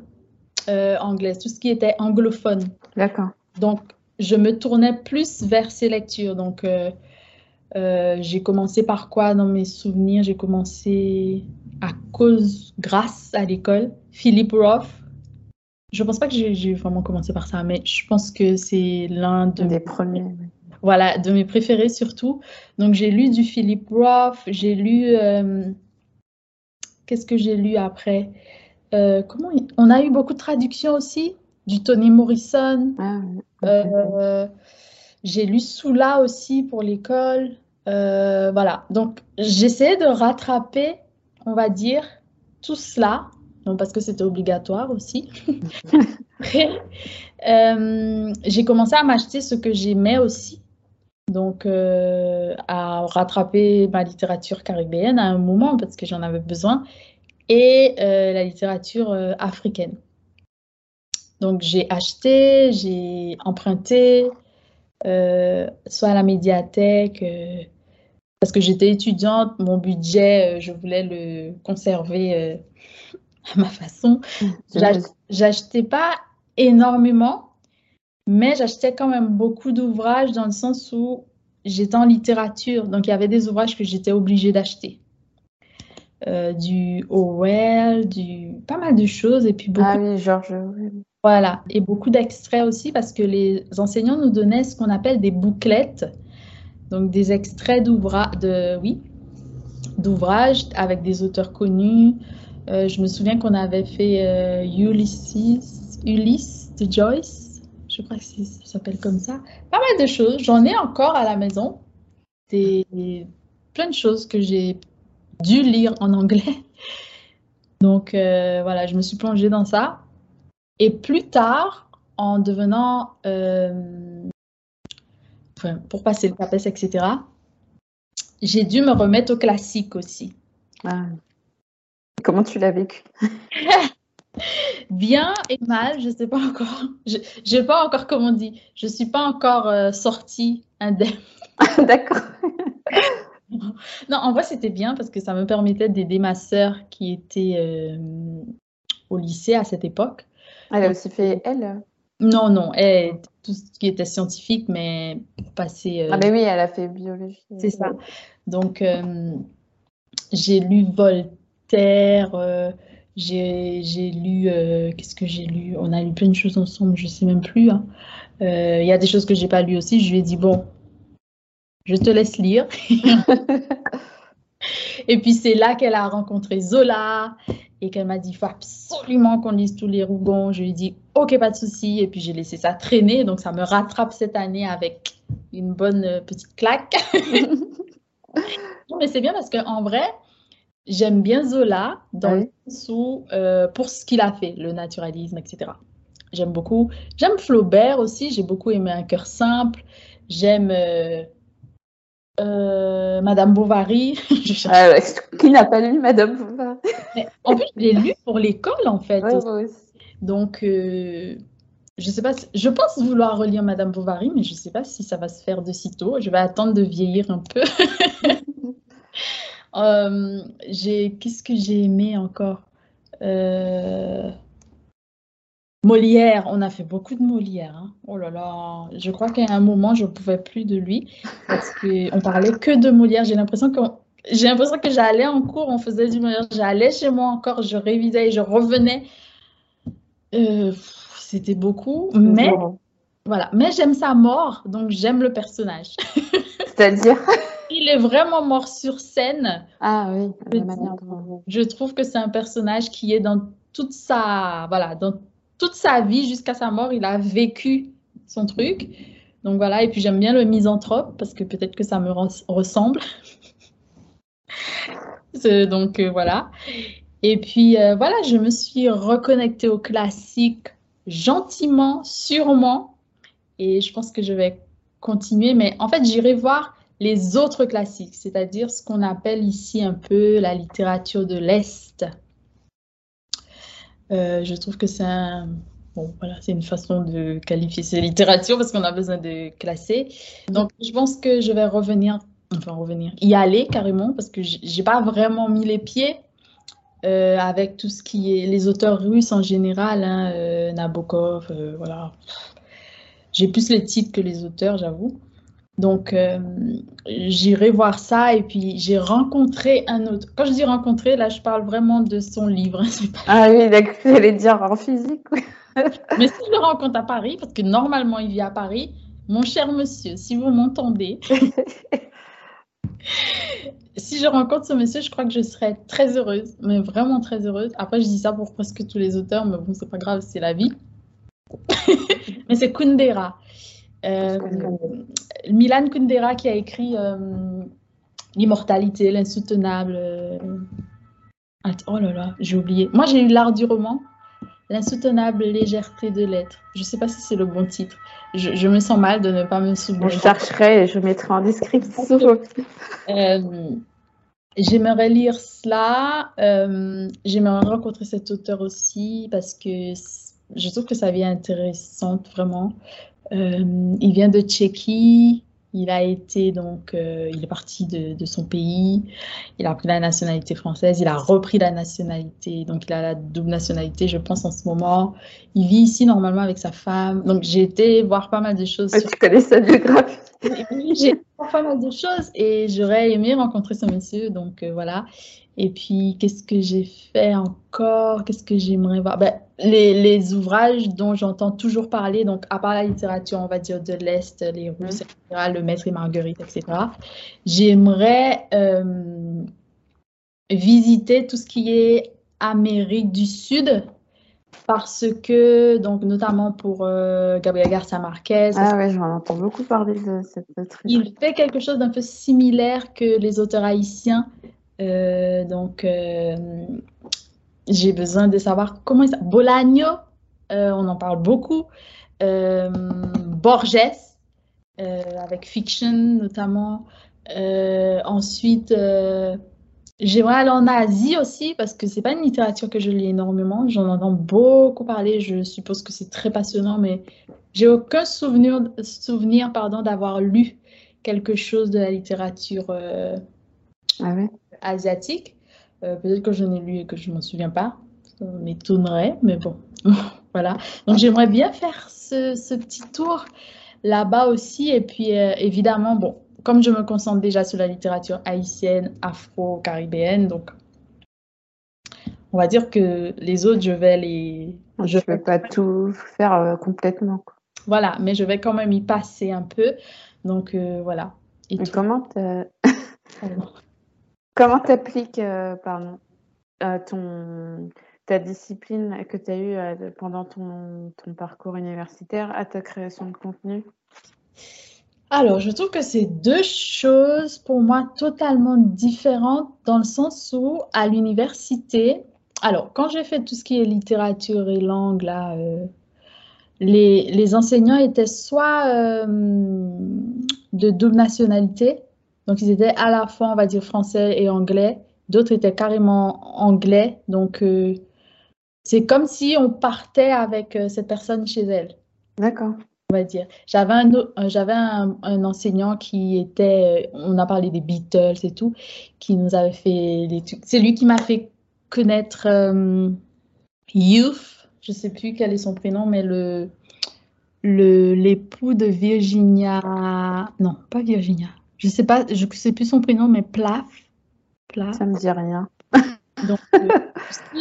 euh, anglaise, tout ce qui était anglophone. D'accord. Donc, je me tournais plus vers ces lectures. Donc, euh, j'ai commencé par quoi dans mes souvenirs? J'ai commencé à cause, grâce à l'école, Philip Roth. Je pense pas que j'ai vraiment commencé par ça, mais je pense que c'est l'un de des premiers. Voilà, de mes préférés surtout. Donc j'ai lu du Philip Roth, j'ai lu euh, qu'est-ce que j'ai lu après? Euh, Comment on a eu beaucoup de traductions aussi du Tony Morrison. Ah, euh, j'ai lu Soula aussi pour l'école. voilà, donc j'essaie de rattraper on va dire, tout cela, non parce que c'était obligatoire aussi. Euh, j'ai commencé à m'acheter ce que j'aimais aussi, donc euh, à rattraper ma littérature caribéenne à un moment parce que j'en avais besoin, et euh, la littérature africaine. Donc j'ai acheté, j'ai emprunté, soit à la médiathèque parce que j'étais étudiante, mon budget, je voulais le conserver à ma façon. J'achetais pas énormément, mais j'achetais quand même beaucoup d'ouvrages dans le sens où j'étais en littérature, donc il y avait des ouvrages que j'étais obligée d'acheter. Euh, du Orwell, du pas mal de choses et puis beaucoup. Ah oui, Georges. Voilà, et beaucoup d'extraits aussi parce que les enseignants nous donnaient ce qu'on appelle des bouclettes donc des extraits d'ouvrages, de, oui, d'ouvrages avec des auteurs connus. Euh, je me souviens qu'on avait fait euh, Ulysses, Ulysse de Joyce. Je crois que ça s'appelle comme ça. Pas mal de choses. J'en ai encore à la maison. Des, plein de choses que j'ai dû lire en anglais. Donc euh, voilà, je me suis plongée dans ça. Et plus tard, en devenant pour passer le CAPES, etc., j'ai dû me remettre au classique aussi. Ah. Comment tu l'as vécu Bien et mal, je ne sais pas encore. Je ne sais pas encore comment on dit. Je ne suis pas encore euh, sortie indemne. D'accord. non, en vrai, c'était bien parce que ça me permettait d'aider ma sœur qui était euh, au lycée à cette époque. Elle a aussi fait elle non, non, elle, tout ce qui était scientifique, mais passé. Euh, ah, mais oui, elle a fait biologie. C'est ça. Donc, euh, j'ai lu Voltaire, euh, j'ai lu. Qu'est-ce que j'ai lu? On a lu plein de choses ensemble, je sais même plus. Hein. Il y a des choses que je n'ai pas lues aussi. Je lui ai dit, bon, je te laisse lire. Et puis c'est là qu'elle a rencontré Zola et qu'elle m'a dit, il faut absolument qu'on lise tous les Rougons. Je lui ai dit, ok, pas de souci. Et puis j'ai laissé ça traîner. Donc ça me rattrape cette année avec une bonne euh, petite claque. mais c'est bien parce qu'en vrai, j'aime bien Zola dans le sens euh, pour ce qu'il a fait, le naturalisme, etc. J'aime beaucoup. J'aime Flaubert aussi. J'ai beaucoup aimé Un cœur simple. J'aime euh, euh, Madame Bovary. Ah qui n'a pas lu Madame Bovary? En plus, je l'ai lu pour l'école, en fait. Donc, je sais pas, je pense vouloir relire Madame Bovary, mais je ne sais pas si ça va se faire de sitôt. Je vais attendre de vieillir un peu. Euh, j'ai, qu'est-ce que j'ai aimé encore? Molière, on a fait beaucoup de Molière. Hein. Oh là là, je crois qu'à un moment, je ne pouvais plus de lui parce qu'on parlait que de Molière. J'ai l'impression que j'ai l'impression que j'allais en cours, on faisait du meilleur. J'allais chez moi encore, je révisais et je revenais. Euh, c'était beaucoup, mais voilà. Mais j'aime sa mort, donc j'aime le personnage. C'est-à-dire? Il est vraiment mort sur scène. Ah oui, Je trouve que c'est un personnage qui est dans toute sa, voilà, dans toute sa vie jusqu'à sa mort, il a vécu son truc. Donc voilà, et puis j'aime bien le misanthrope parce que peut-être que ça me ressemble. donc euh, voilà. Et puis euh, voilà, je me suis reconnectée au classique gentiment, sûrement. Et je pense que je vais continuer. Mais en fait, j'irai voir les autres classiques, c'est-à-dire ce qu'on appelle ici un peu la littérature de l'Est. Euh, je trouve que c'est Bon, voilà, une façon de qualifier ces littératures parce qu'on a besoin de classer. Donc, je pense que je vais revenir, enfin revenir, y aller carrément parce que j'ai pas vraiment mis les pieds euh, avec tout ce qui est les auteurs russes en général, hein, euh, Nabokov, voilà. J'ai plus les titres que les auteurs, j'avoue. Donc, j'irai voir ça et puis j'ai rencontré un autre. Quand je dis rencontrer, là, je parle vraiment de son livre. Ah oui, d'accord, j'allais dire en physique. Mais si je le rencontre à Paris, parce que normalement il vit à Paris, mon cher monsieur, si vous m'entendez, si je rencontre ce monsieur, je crois que je serais très heureuse, mais vraiment très heureuse. Après, je dis ça pour presque tous les auteurs, mais bon, c'est pas grave, c'est la vie. mais c'est Kundera. Euh, Milan Kundera qui a écrit euh, L'immortalité, l'insoutenable. Euh, oh là là, j'ai oublié. Moi, j'ai eu l'art du roman. L'insoutenable légèreté de l'être. Je ne sais pas si c'est le bon titre. Je, me sens mal de ne pas me souvenir. Je chercherai et je mettrai en description. Euh, j'aimerais lire cela. Euh, j'aimerais rencontrer cet auteur aussi parce que je trouve que sa vie est intéressante vraiment. Euh, il vient de Tchéquie. Il a été donc, euh, il est parti de, son pays, il a pris la nationalité française, il a repris la nationalité, donc il a la double nationalité, je pense en ce moment. Il vit ici normalement avec sa femme. Donc j'ai été voir pas mal de choses. Tu connais sa biographie J'ai voir pas mal de choses et j'aurais aimé rencontrer ce monsieur, donc euh, voilà. Et puis, qu'est-ce que j'ai fait encore? Qu'est-ce que j'aimerais voir? Ben, les, les, ouvrages dont j'entends toujours parler, donc à part la littérature, on va dire de l'Est, les Russes, etc., Le Maître et Marguerite, etc., j'aimerais euh, visiter tout ce qui est Amérique du Sud, parce que, donc, notamment pour euh, Gabriel Garcia Marquez. Ah ouais, j'en entends beaucoup parler de cette. Il fait quelque chose d'un peu similaire que les auteurs haïtiens. Euh, donc, euh, j'ai besoin de savoir comment ça. Bolagno, euh, on en parle beaucoup. Borges, avec Fiction notamment. ensuite, j'aimerais aller en Asie aussi parce que c'est pas une littérature que je lis énormément. J'en entends beaucoup parler. Je suppose que c'est très passionnant, mais j'ai aucun souvenir, souvenir pardon, d'avoir lu quelque chose de la littérature. Ah ouais? asiatique. Euh, peut-être que je n'ai lu et que je ne m'en souviens pas. Ça m'étonnerait, mais bon, voilà. Donc j'aimerais bien faire ce, petit tour là-bas aussi. Et puis euh, évidemment, bon, comme je me concentre déjà sur la littérature haïtienne, afro-caribéenne, donc on va dire que les autres, je vais les... Je ne vais pas tout faire euh, complètement. Voilà, mais je vais quand même y passer un peu. Donc voilà. Et, comment Comment t'appliques euh, euh, ton, ta discipline que tu as eue euh, pendant ton, ton, parcours universitaire à ta création de contenu? Alors, je trouve que c'est deux choses pour moi totalement différentes dans le sens où à l'université, alors quand j'ai fait tout ce qui est littérature et langue, là, les, les, enseignants étaient soit de double nationalité, donc, ils étaient à la fois, on va dire, français et anglais. D'autres étaient carrément anglais. Donc, euh, c'est comme si on partait avec euh, cette personne chez elle. D'accord. On va dire. J'avais un, euh, j'avais un, enseignant qui était, on a parlé des Beatles et tout, qui nous avait fait des trucs. C'est lui qui m'a fait connaître Youth. Je sais plus quel est son prénom, mais le l'époux de Virginia. Non, pas Virginia je sais pas, je sais plus son prénom, mais Plaf. plat. Ça me dit rien. Donc, euh,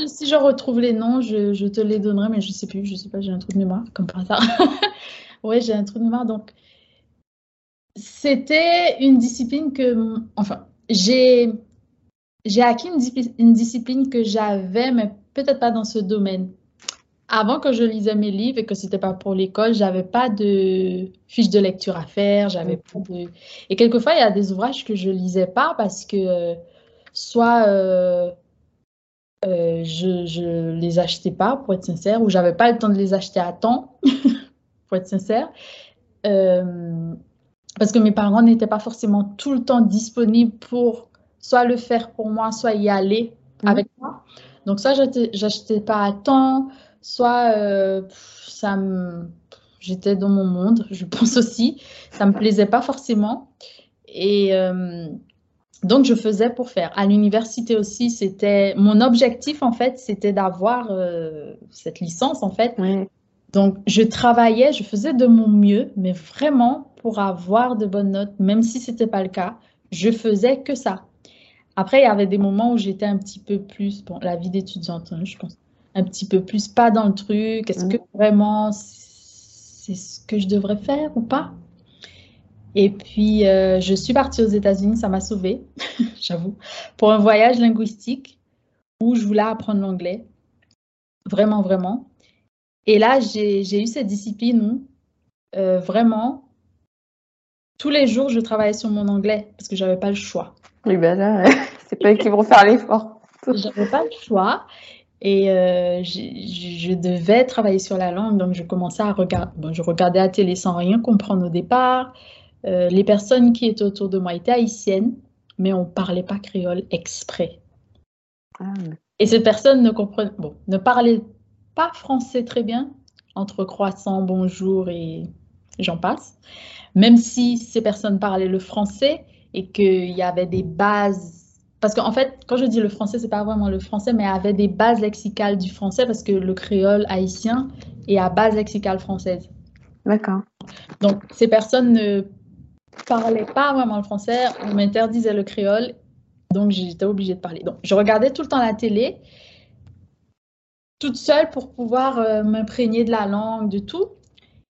si, je retrouve les noms, je, te les donnerai, mais je sais plus, je sais pas, j'ai un trou de mémoire, comme par hasard. ouais, j'ai un trou de mémoire. Donc, c'était une discipline que, enfin, j'ai j'ai acquis une, discipline que j'avais, mais peut-être pas dans ce domaine. Avant que je lisais mes livres et que c'était pas pour l'école, j'avais pas de fiche de lecture à faire, j'avais pas de... Et quelquefois, il y a des ouvrages que je lisais pas parce que euh, soit euh, euh, je, je les achetais pas, pour être sincère, ou j'avais pas le temps de les acheter à temps, pour être sincère. parce que mes parents n'étaient pas forcément tout le temps disponibles pour soit le faire pour moi, soit y aller mhm. avec moi. Donc, soit j'achetais pas à temps, soit euh, ça j'étais dans mon monde, je pense aussi. Ça me plaisait pas forcément. Et euh, donc, je faisais pour faire. À l'université aussi, c'était mon objectif, en fait, c'était d'avoir euh, cette licence, en fait. Donc, je travaillais, je faisais de mon mieux, mais vraiment pour avoir de bonnes notes, même si ce n'était pas le cas, je faisais que ça. Après, il y avait des moments où j'étais un petit peu plus, bon, la vie d'étudiante, hein, je pense, un petit peu plus pas dans le truc. Est-ce que mm. vraiment c'est ce que je devrais faire ou pas? Et puis, euh, je suis partie aux États-Unis, ça m'a sauvée, j'avoue, pour un voyage linguistique où je voulais apprendre l'anglais. Vraiment, vraiment. Et là, j'ai eu cette discipline où, euh, vraiment, tous les jours, je travaillais sur mon anglais parce que j'avais pas le choix. Oui, ben là, c'est pas eux qui vont faire l'effort. J'avais pas le choix. Et euh, je devais travailler sur la langue, donc je commençais à regarder. Bon, je regardais la télé sans rien comprendre au départ. Euh, les personnes qui étaient autour de moi étaient haïtiennes, mais on parlait pas créole exprès. Ah. Et ces personnes ne comprenaient, bon, ne parlaient pas français très bien, entre croissant, bonjour et j'en passe. Même si ces personnes parlaient le français, et qu'il y avait des bases. Parce qu'en fait, quand je dis le français, c'est pas vraiment le français, mais avait des bases lexicales du français parce que le créole haïtien est à base lexicale française. D'accord. Donc, ces personnes ne parlaient pas vraiment le français, on m'interdisait le créole, donc j'étais obligée de parler. Donc, je regardais tout le temps la télé, toute seule pour pouvoir euh, m'imprégner de la langue, de tout.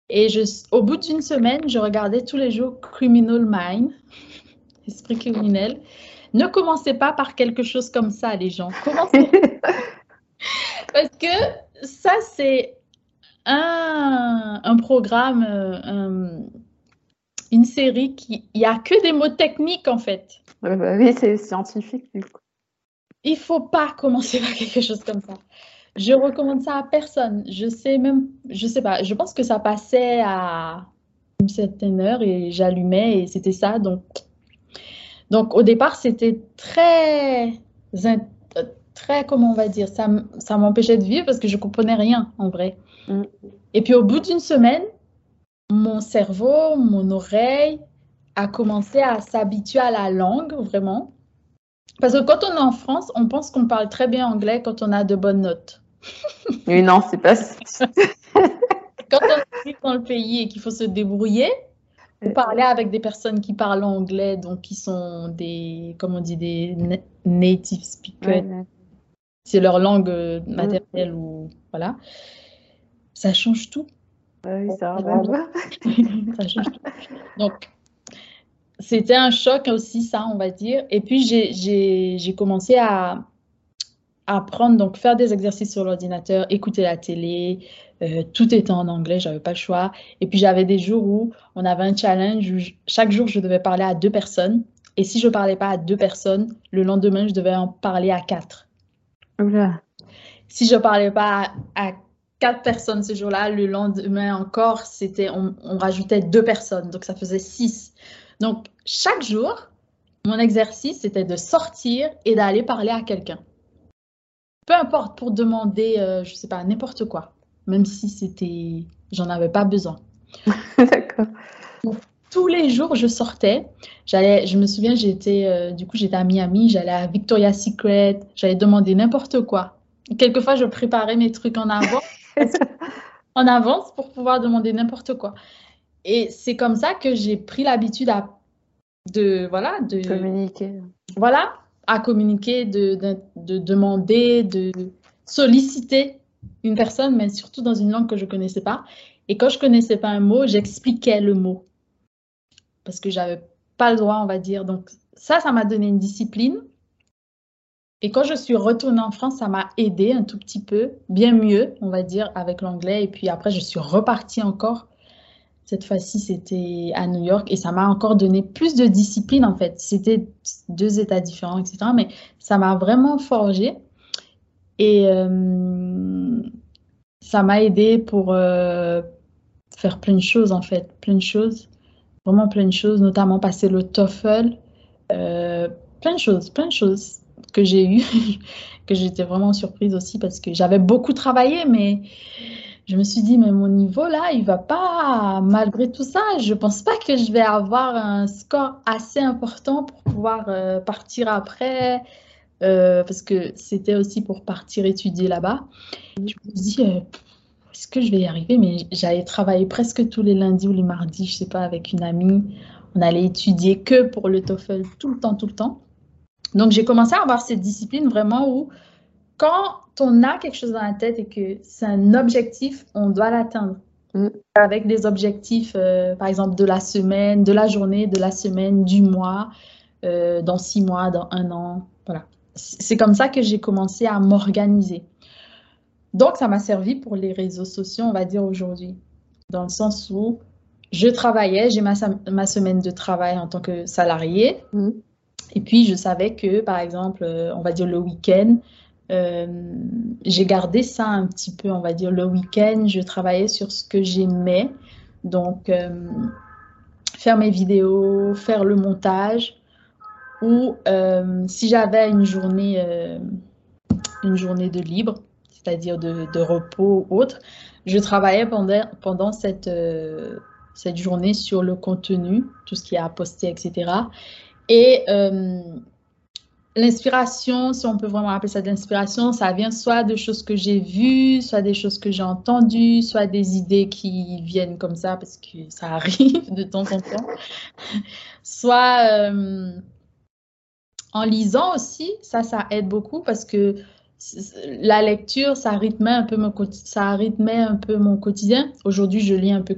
Et je, au bout d'une semaine, je regardais tous les jours Criminal Mind esprit criminel. Ne commencez pas par quelque chose comme ça, les gens. Commencez. Parce que ça, c'est un, un, programme, euh, une série qui. Il n'y a que des mots techniques, en fait. Bah oui, c'est scientifique, du coup. Il faut pas commencer par quelque chose comme ça. Je recommande ça à personne. Je sais même, je sais pas, je pense que ça passait à une certaine heure et j'allumais et c'était ça. Donc, donc au départ, c'était très, très, comment on va dire, ça, ça m'empêchait de vivre parce que je comprenais rien en vrai. Mm. Et puis au bout d'une semaine, mon cerveau, mon oreille a commencé à s'habituer à la langue, vraiment. Parce que quand on est en France, on pense qu'on parle très bien anglais quand on a de bonnes notes. Mais non, c'est pas ça. quand on est dans le pays et qu'il faut se débrouiller, vous parlez avec des personnes qui parlent anglais, donc qui sont des, comment on dit, des native speakers. C'est leur langue euh, mm. maternelle ou voilà. Ça change tout. Oui, ça, ça change tout. Donc, c'était un choc aussi, ça, on va dire. Et puis, j'ai commencé à apprendre, donc faire des exercices sur l'ordinateur, écouter la télé, euh, tout était en anglais, j'avais pas le choix. Et puis j'avais des jours où on avait un challenge où chaque jour je devais parler à deux personnes. Et si je parlais pas à deux personnes, le lendemain je devais en parler à quatre. Si je parlais pas à, quatre personnes ce jour-là, le lendemain encore, c'était on, on rajoutait deux personnes, donc ça faisait six. Donc chaque jour, mon exercice c'était de sortir et d'aller parler à quelqu'un. Peu importe pour demander, euh, je sais pas, n'importe quoi même si c'était, j'en avais pas besoin. D'accord. Tous les jours, je sortais. J'allais, je me souviens, j'étais, euh, du coup, j'étais à Miami, j'allais à Victoria's Secret, j'allais demander n'importe quoi. Quelquefois, je préparais mes trucs en avance, en avance pour pouvoir demander n'importe quoi. Et c'est comme ça que j'ai pris l'habitude à, de, voilà, de communiquer. Voilà, à communiquer, de, de, de, demander, de solliciter une personne, mais surtout dans une langue que je ne connaissais pas. Et quand je ne connaissais pas un mot, j'expliquais le mot. Parce que j'avais pas le droit, on va dire. Donc ça, ça m'a donné une discipline. Et quand je suis retournée en France, ça m'a aidé un tout petit peu, bien mieux, on va dire, avec l'anglais. Et puis après, je suis repartie encore. Cette fois-ci, c'était à New York et ça m'a encore donné plus de discipline en fait. C'était deux états différents, etc. Mais ça m'a vraiment forgé. Et euh, ça m'a aidé pour euh, faire plein de choses en fait, plein de choses, vraiment plein de choses, notamment passer le TOEFL, euh, plein de choses, plein de choses que j'ai eues, que j'étais vraiment surprise aussi parce que j'avais beaucoup travaillé, mais je me suis dit, mais mon niveau là, il va pas, malgré tout ça, je pense pas que je vais avoir un score assez important pour pouvoir partir après, euh, parce que c'était aussi pour partir étudier là-bas. Je me suis dit, euh, est-ce que je vais y arriver? Mais j'allais travailler presque tous les lundis ou les mardis, je sais pas, avec une amie. On allait étudier que pour le TOEFL tout le temps, tout le temps. Donc j'ai commencé à avoir cette discipline vraiment où quand on a quelque chose dans la tête et que c'est un objectif, on doit l'atteindre. Mm. Avec des objectifs, euh, par exemple, de la semaine, de la journée, de la semaine, du mois, dans six mois, dans un an. Voilà c'est comme ça que j'ai commencé à m'organiser. Donc, ça m'a servi pour les réseaux sociaux, on va dire aujourd'hui, dans le sens où je travaillais, j'ai ma, semaine de travail en tant que salarié. Mmh. Et puis, je savais que, par exemple, euh, on va dire le week-end, euh, j'ai gardé ça un petit peu, on va dire le week-end, je travaillais sur ce que j'aimais. Donc, euh, faire mes vidéos, faire le montage, ou euh, si j'avais une journée, une journée de libre, c'est-à-dire de, repos ou autre, je travaillais pendant, pendant cette, cette journée sur le contenu, tout ce qui est à poster, etc. Et l'inspiration, si on peut vraiment appeler ça de l'inspiration, ça vient soit de choses que j'ai vues, soit des choses que j'ai entendues, soit des idées qui viennent comme ça parce que ça arrive de temps en temps, soit en lisant aussi, ça, ça aide beaucoup parce que la lecture, ça rythmait un peu mon, ça rythmait un peu mon quotidien. Aujourd'hui, je lis un peu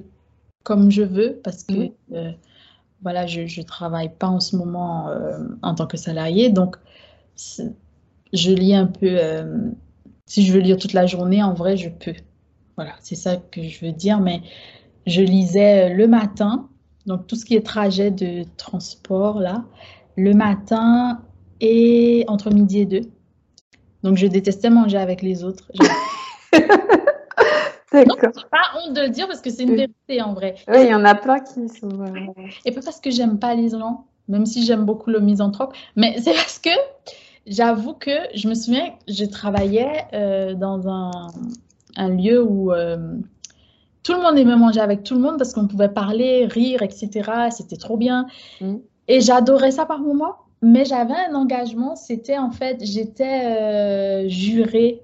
comme je veux parce que euh, voilà, je ne travaille pas en ce moment euh, en tant que salarié. Donc, je lis un peu. Euh, si je veux lire toute la journée, en vrai, je peux. Voilà, c'est ça que je veux dire. Mais je lisais le matin, donc tout ce qui est trajet de transport, là le matin et entre midi et deux. Donc, je détestais manger avec les autres. non, pas honte de le dire parce que c'est une vérité en vrai. Oui, il y en a plein qui sont. Et pas parce que j'aime pas les gens, même si j'aime beaucoup le misanthrope, mais c'est parce que j'avoue que je me souviens, je travaillais euh, dans un, un, lieu où euh, tout le monde aimait manger avec tout le monde parce qu'on pouvait parler, rire, etc. C'était trop bien. Mm. Et j'adorais ça par moments, mais j'avais un engagement, c'était en fait, j'étais euh, jurée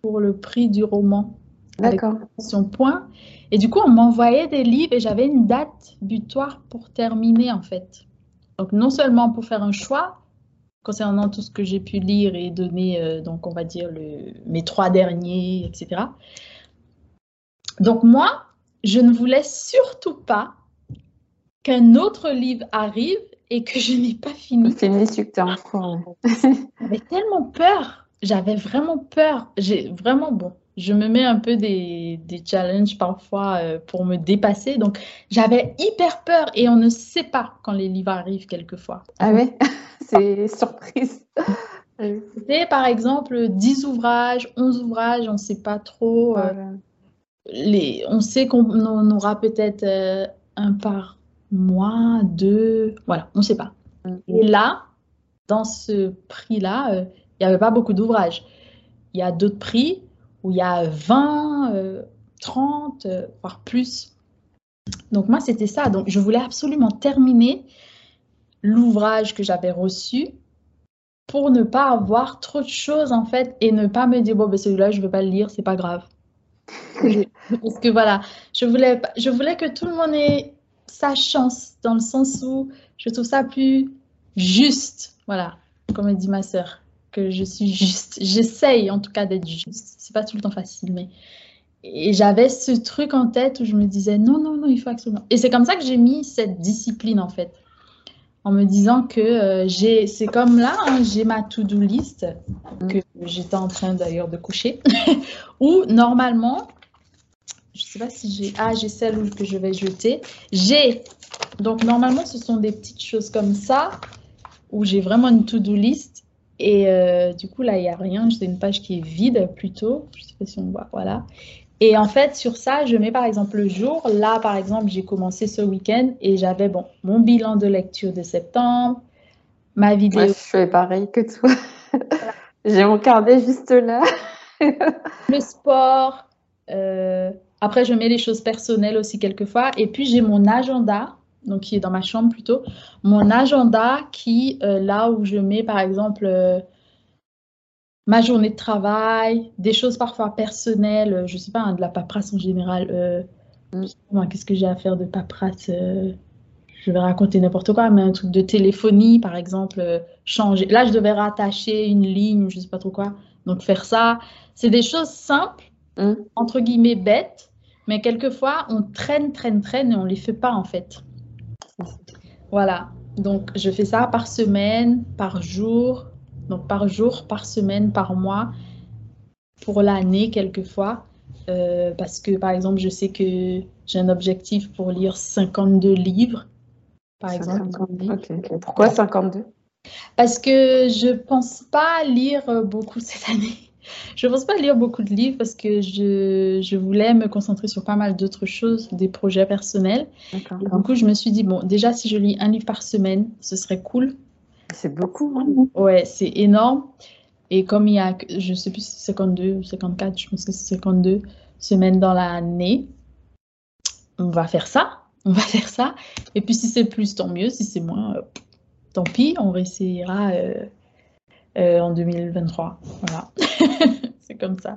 pour le prix du roman. D'accord. Son point. Et du coup, on m'envoyait des livres et j'avais une date butoir pour terminer en fait. Donc non seulement pour faire un choix concernant tout ce que j'ai pu lire et donner, euh, donc on va dire le, mes trois derniers, etc. Donc moi, je ne voulais surtout pas qu'un autre livre arrive et que je n'ai pas fini. Fini ce que tu en cours. J'avais tellement peur. J'avais vraiment peur. J'ai vraiment, bon, je me mets un peu des, des challenges parfois euh, pour me dépasser. Donc, j'avais hyper peur et on ne sait pas quand les livres arrivent quelquefois. Ah ouais? C'est surprise. C'était par exemple 10 ouvrages, 11 ouvrages, on ne sait pas trop. Euh, les, on sait qu'on aura peut-être euh, un par mois, deux, voilà, on ne sait pas. Et là, dans ce prix-là, il n'y avait pas beaucoup d'ouvrages. Il y a d'autres prix où il y a 20, 30, euh, euh, voire plus. Donc moi, c'était ça. Donc je voulais absolument terminer l'ouvrage que j'avais reçu pour ne pas avoir trop de choses en fait et ne pas me dire bon ben celui-là je ne vais pas le lire, c'est pas grave. Parce que voilà, je voulais, je voulais que tout le monde ait sa chance, dans le sens où je trouve ça plus juste. Voilà. comme dit ma sœur, que je suis juste. J'essaye en tout cas d'être juste. C'est pas tout le temps facile, mais. Et j'avais ce truc en tête où je me disais non, non, non, il faut absolument. Et c'est comme ça que j'ai mis cette discipline en fait. En me disant que euh, j'ai. C'est comme là, hein, j'ai ma to-do list, que j'étais en train d'ailleurs de coucher, où normalement, je sais pas si j'ai. Ah, j'ai celle que je vais jeter. J'ai. Donc normalement, ce sont des petites choses comme ça où j'ai vraiment une to-do list. Et euh, du coup, là, il n'y a rien. C'est une page qui est vide plutôt. Je ne sais pas si on voit. Voilà. Et en fait, sur ça, je mets par exemple le jour. Là, par exemple, j'ai commencé ce week-end et j'avais bon, mon bilan de lecture de septembre, ma vidéo. Moi, je fais pareil que toi. j'ai mon carnet juste là. le sport. Euh, après, je mets les choses personnelles aussi quelquefois. Et puis, j'ai mon agenda donc qui est dans ma chambre plutôt, mon agenda qui, euh, là où je mets par exemple euh, ma journée de travail, des choses parfois personnelles, euh, je ne sais pas, hein, de la paperasse en général. Mm. Qu'est-ce que j'ai à faire de paperasse Je vais raconter n'importe quoi, mais un truc de téléphonie par exemple, changer. Là, je devais rattacher une ligne, je ne sais pas trop quoi. Donc faire ça, c'est des choses simples, mm. entre guillemets bêtes, mais quelquefois on traîne, traîne, traîne et on ne les fait pas en fait. Voilà. Donc, je fais ça par semaine, par jour. Donc, par jour, par semaine, par mois, pour l'année quelquefois. Euh, parce que, par exemple, je sais que j'ai un objectif pour lire 52 livres, par exemple. Pourquoi 52 Parce que je pense pas lire beaucoup cette année. Je ne pense pas lire beaucoup de livres parce que je, je voulais me concentrer sur pas mal d'autres choses, des projets personnels. du coup, je me suis dit, bon, déjà, si je lis un livre par semaine, ce serait cool. C'est beaucoup. Hein ouais, c'est énorme. Et comme il y a, je ne sais plus si c'est 52 ou 54, je pense que c'est 52 semaines dans l'année, on va faire ça. On va faire ça. Et puis, si c'est plus, tant mieux. Si c'est moins, euh, tant pis. On réessayera. Euh, euh, en 2023. Voilà, c'est comme ça.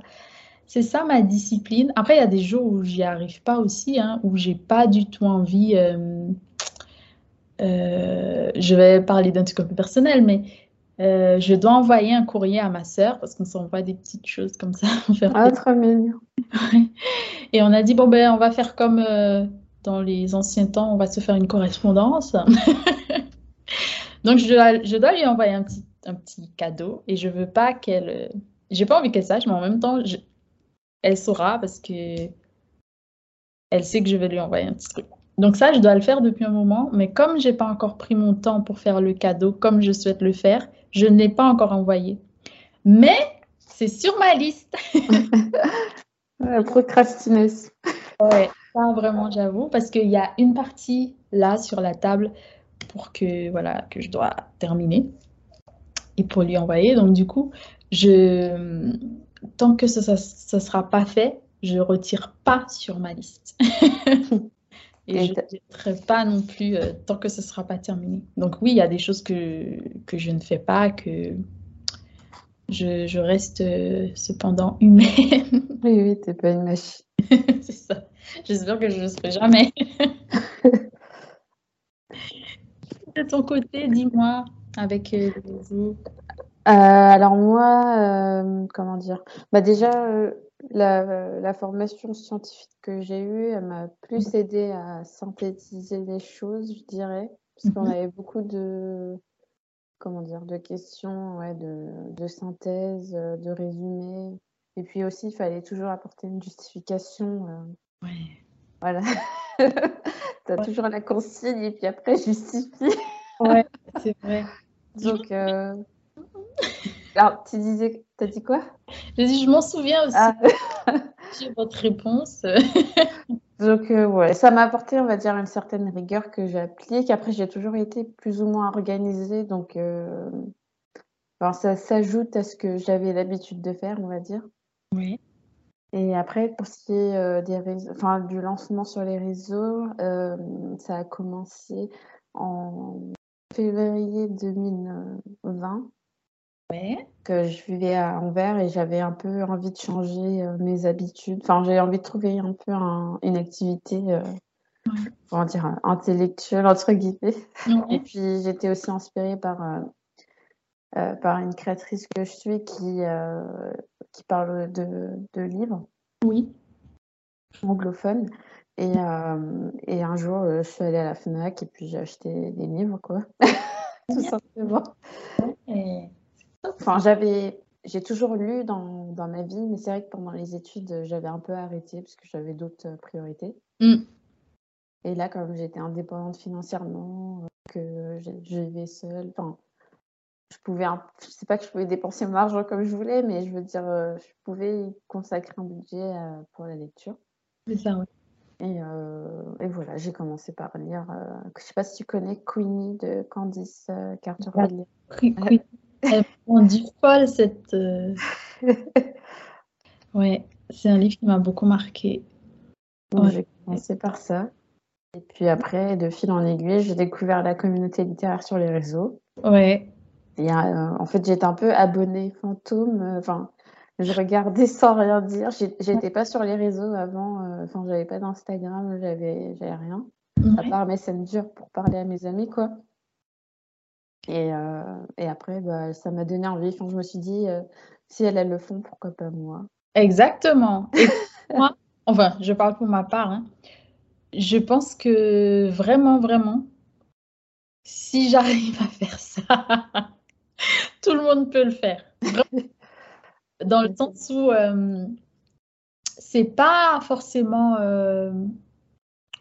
C'est ça ma discipline. Après, il y a des jours où j'y arrive pas aussi, hein, où j'ai pas du tout envie. Euh, euh, je vais parler d'un truc un peu personnel, mais je dois envoyer un courrier à ma sœur parce qu'on s'envoie des petites choses comme ça. ah, très mignon. Et on a dit, bon, ben, on va faire comme dans les anciens temps, on va se faire une correspondance. Donc, je je dois lui envoyer un petit un petit cadeau et je veux pas qu'elle. J'ai pas envie qu'elle sache, mais en même temps, elle saura parce que elle sait que je vais lui envoyer un petit truc. Donc ça, je dois le faire depuis un moment, mais comme j'ai pas encore pris mon temps pour faire le cadeau comme je souhaite le faire, je ne l'ai pas encore envoyé. Mais c'est sur ma liste. Procrastination. ouais, ça vraiment, j'avoue, parce qu'il y a une partie là sur la table pour que voilà que je dois terminer et pour lui envoyer. Donc du coup, je, tant que ça ne sera pas fait, je retire pas sur ma liste. et je ne jetterai pas non plus euh, tant que ce ne sera pas terminé. Donc oui, il y a des choses que, que je ne fais pas, que je, je reste euh, cependant humaine. oui, oui, tu n'es pas une machine. C'est ça. J'espère que je ne le serai jamais. De ton côté, dis-moi, avec euh, euh, alors moi, euh, comment dire? Bah déjà, la, formation scientifique que j'ai eue, elle m'a plus aidé à synthétiser les choses, je dirais, parce qu'on mhm. avait beaucoup de comment dire? De questions, ouais, de de synthèse, de résumé et puis aussi, il fallait toujours apporter une justification, Ouais. voilà. Tu as toujours la consigne et puis après justifie. Ouais, c'est vrai. Donc, euh, alors, tu disais, t'as dit quoi? J'ai dit, je m'en souviens aussi. Ah. J'ai votre réponse. Donc, euh, ouais, ça m'a apporté, on va dire, une certaine rigueur que j'ai appliquée. Après, j'ai toujours été plus ou moins organisée. Donc, euh, ça s'ajoute à ce que j'avais l'habitude de faire, on va dire. Oui. Et après, pour ce qui est des enfin, du lancement sur les réseaux, ça a commencé en février 2020 que je vivais à Anvers et j'avais un peu envie de changer euh, mes habitudes. Enfin, j'avais envie de trouver un peu une activité, euh, dire, intellectuelle, entre guillemets. Et puis, j'étais aussi inspirée par par une créatrice que je suis qui, qui parle de, de livres. Oui. Anglophone. Et, et un jour, je suis allée à la FNAC et puis j'ai acheté des livres, quoi. Tout simplement. Enfin, j'avais j'ai toujours lu dans, dans, ma vie, mais c'est vrai que pendant les études, j'avais un peu arrêté parce que j'avais d'autres euh, priorités. Mm. Et là, comme j'étais indépendante financièrement, euh, que je, vivais seule, enfin, je pouvais, je sais pas que je pouvais dépenser mon argent comme je voulais, mais je veux dire, euh, je pouvais consacrer un budget pour la lecture. C'est ça, oui. Et, et, voilà, j'ai commencé par lire. je sais pas si tu connais Queenie de Candice Carter. Queenie. Elle du folle cette. Euh, ouais, c'est un livre qui m'a beaucoup marqué. J'ai commencé par ça. Et puis après, de fil en aiguille, j'ai découvert la communauté littéraire sur les réseaux. Ouais. Et, euh, en fait, j'étais un peu abonnée fantôme. Euh, enfin, je regardais sans rien dire. J'étais pas sur les réseaux avant. Enfin, j'avais pas d'Instagram, j'avais rien. À part Messenger pour parler à mes amis, quoi. Et, euh, et après, bah, ça m'a donné envie. Enfin, je me suis dit, euh, si elles, elles le font, pourquoi pas moi? Exactement. Et moi, enfin, je parle pour ma part. Hein, je pense que vraiment, vraiment, si j'arrive à faire ça, tout le monde peut le faire. Dans le sens où euh, c'est pas forcément euh,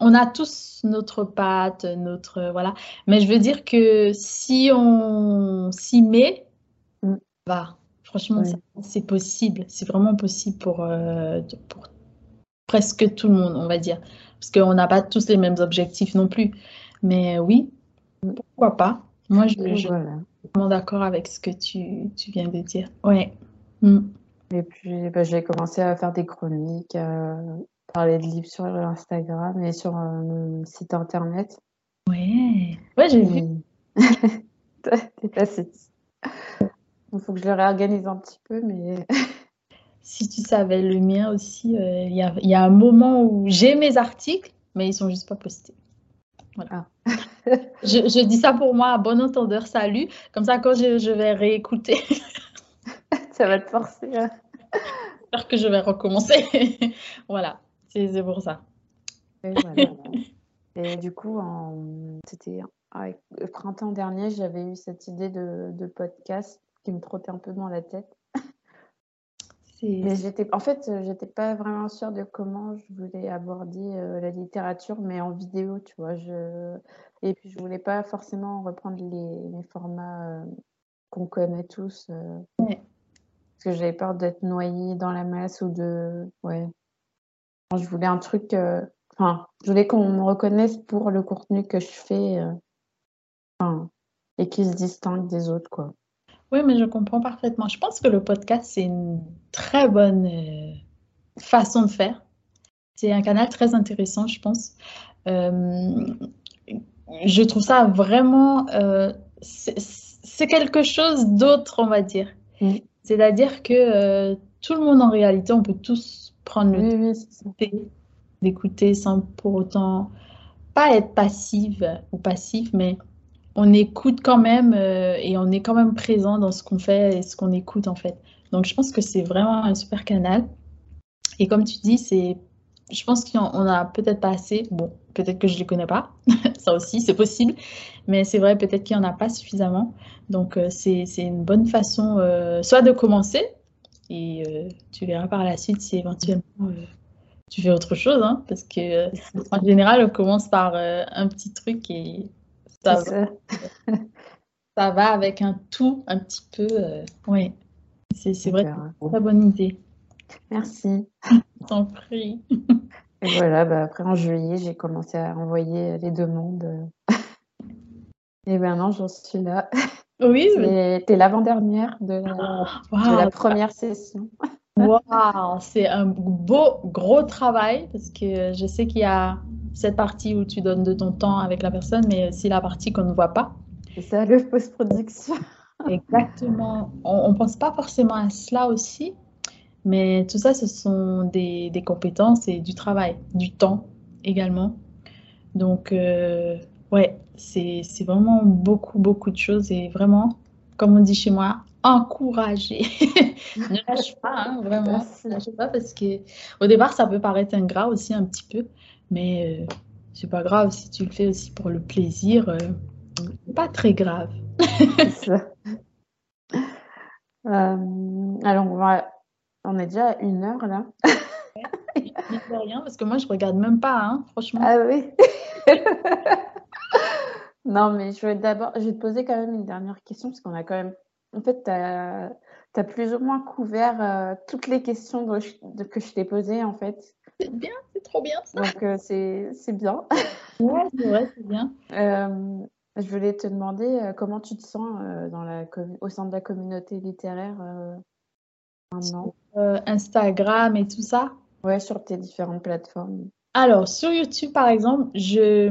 on a tous notre patte, notre voilà. Mais je veux dire que si on s'y met, mm. va. Franchement, c'est possible. C'est vraiment possible pour, euh, pour presque tout le monde, on va dire. Parce qu'on n'a pas tous les mêmes objectifs non plus. Mais oui, pourquoi pas? Moi, je, suis vraiment d'accord avec ce que tu, viens de dire. Ouais. Mm. Et puis, bah, j'ai commencé à faire des chroniques, euh, parler de livres sur Instagram et sur mon euh, site internet. Ouais, ouais, j'ai vu. T'es passé. Il faut que je le réorganise un petit peu, mais. si tu savais, le mien aussi, euh, il y, y, a un moment où j'ai mes articles, mais ils sont juste pas postés. Voilà. Ah. je, je, dis ça pour moi à bon entendeur, salut. Comme ça, quand je, je vais réécouter. Ça va te forcer. J'espère que je vais recommencer. voilà. C'est pour ça. Et, du coup, c'était le printemps dernier, j'avais eu cette idée de, podcast qui me trottait un peu dans la tête. Mais j'étais, en fait, j'étais pas vraiment sûre de comment je voulais aborder euh, la littérature, mais en vidéo, tu vois. Je... Et puis, je voulais pas forcément reprendre les, formats euh, qu'on connaît tous. Euh, que j'avais peur d'être noyée dans la masse ou de. Ouais, je voulais un truc, euh, enfin, je voulais qu'on me reconnaisse pour le contenu que je fais euh, et qui se distingue des autres, quoi. Oui, mais je comprends parfaitement. Je pense que le podcast, c'est une très bonne euh, façon de faire. C'est un canal très intéressant, je pense. je trouve ça vraiment... c'est quelque chose d'autre, on va dire. Mm. C'est-à-dire que tout le monde, en réalité, on peut tous prendre le temps d'écouter sans pour autant pas être passive ou passif, mais on écoute quand même euh, et on est quand même présent dans ce qu'on fait et ce qu'on écoute en fait. Donc je pense que c'est vraiment un super canal. Et comme tu dis, c'est, je pense qu'on a peut-être pas assez. Bon, peut-être que je les connais pas, ça aussi c'est possible, mais c'est vrai peut-être qu'il y en a pas suffisamment. Donc euh, c'est une bonne façon, euh, soit de commencer, et euh, tu verras par la suite si éventuellement euh, tu fais autre chose. Hein, parce que euh, en général, on commence par un petit truc et ça va, ça. va, avec un tout un petit peu. oui, c'est vrai, une très bonne idée. Merci. T'en prie. Et voilà, bah, après en juillet, j'ai commencé à envoyer les demandes. Et maintenant, j'en suis là. Oui. C'était l'avant-dernière de, la première session. Waouh, c'est un beau, gros travail parce que je sais qu'il y a cette partie où tu donnes de ton temps avec la personne, mais aussi la partie qu'on ne voit pas. C'est ça, le post-production. Exactement. On ne pense pas forcément à cela aussi, mais tout ça, ce sont des, des compétences et du travail, du temps également. Donc, euh, ouais, c'est vraiment beaucoup, beaucoup de choses et vraiment, comme on dit chez moi, encourager. ne lâche pas, hein, vraiment. Ne lâche pas parce que au départ, ça peut paraître ingrat aussi un petit peu, mais euh, c'est pas grave si tu le fais aussi pour le plaisir. Euh, pas très grave. Euh, alors, on, va... on est déjà à une heure là. rien parce que moi, je regarde même pas, hein, franchement. Ah oui. non, mais je vais d'abord, je vais te poser quand même une dernière question parce qu'on a quand même en fait, tu as, plus ou moins couvert euh, toutes les questions que je t'ai posées, en fait. C'est bien, c'est trop bien ça. Donc, euh, c'est bien. Ouais, c'est vrai, c'est bien. Euh, je voulais te demander comment tu te sens dans la, au sein de la communauté littéraire maintenant. Instagram et tout ça Ouais, sur tes différentes plateformes. Alors, sur YouTube, par exemple, je,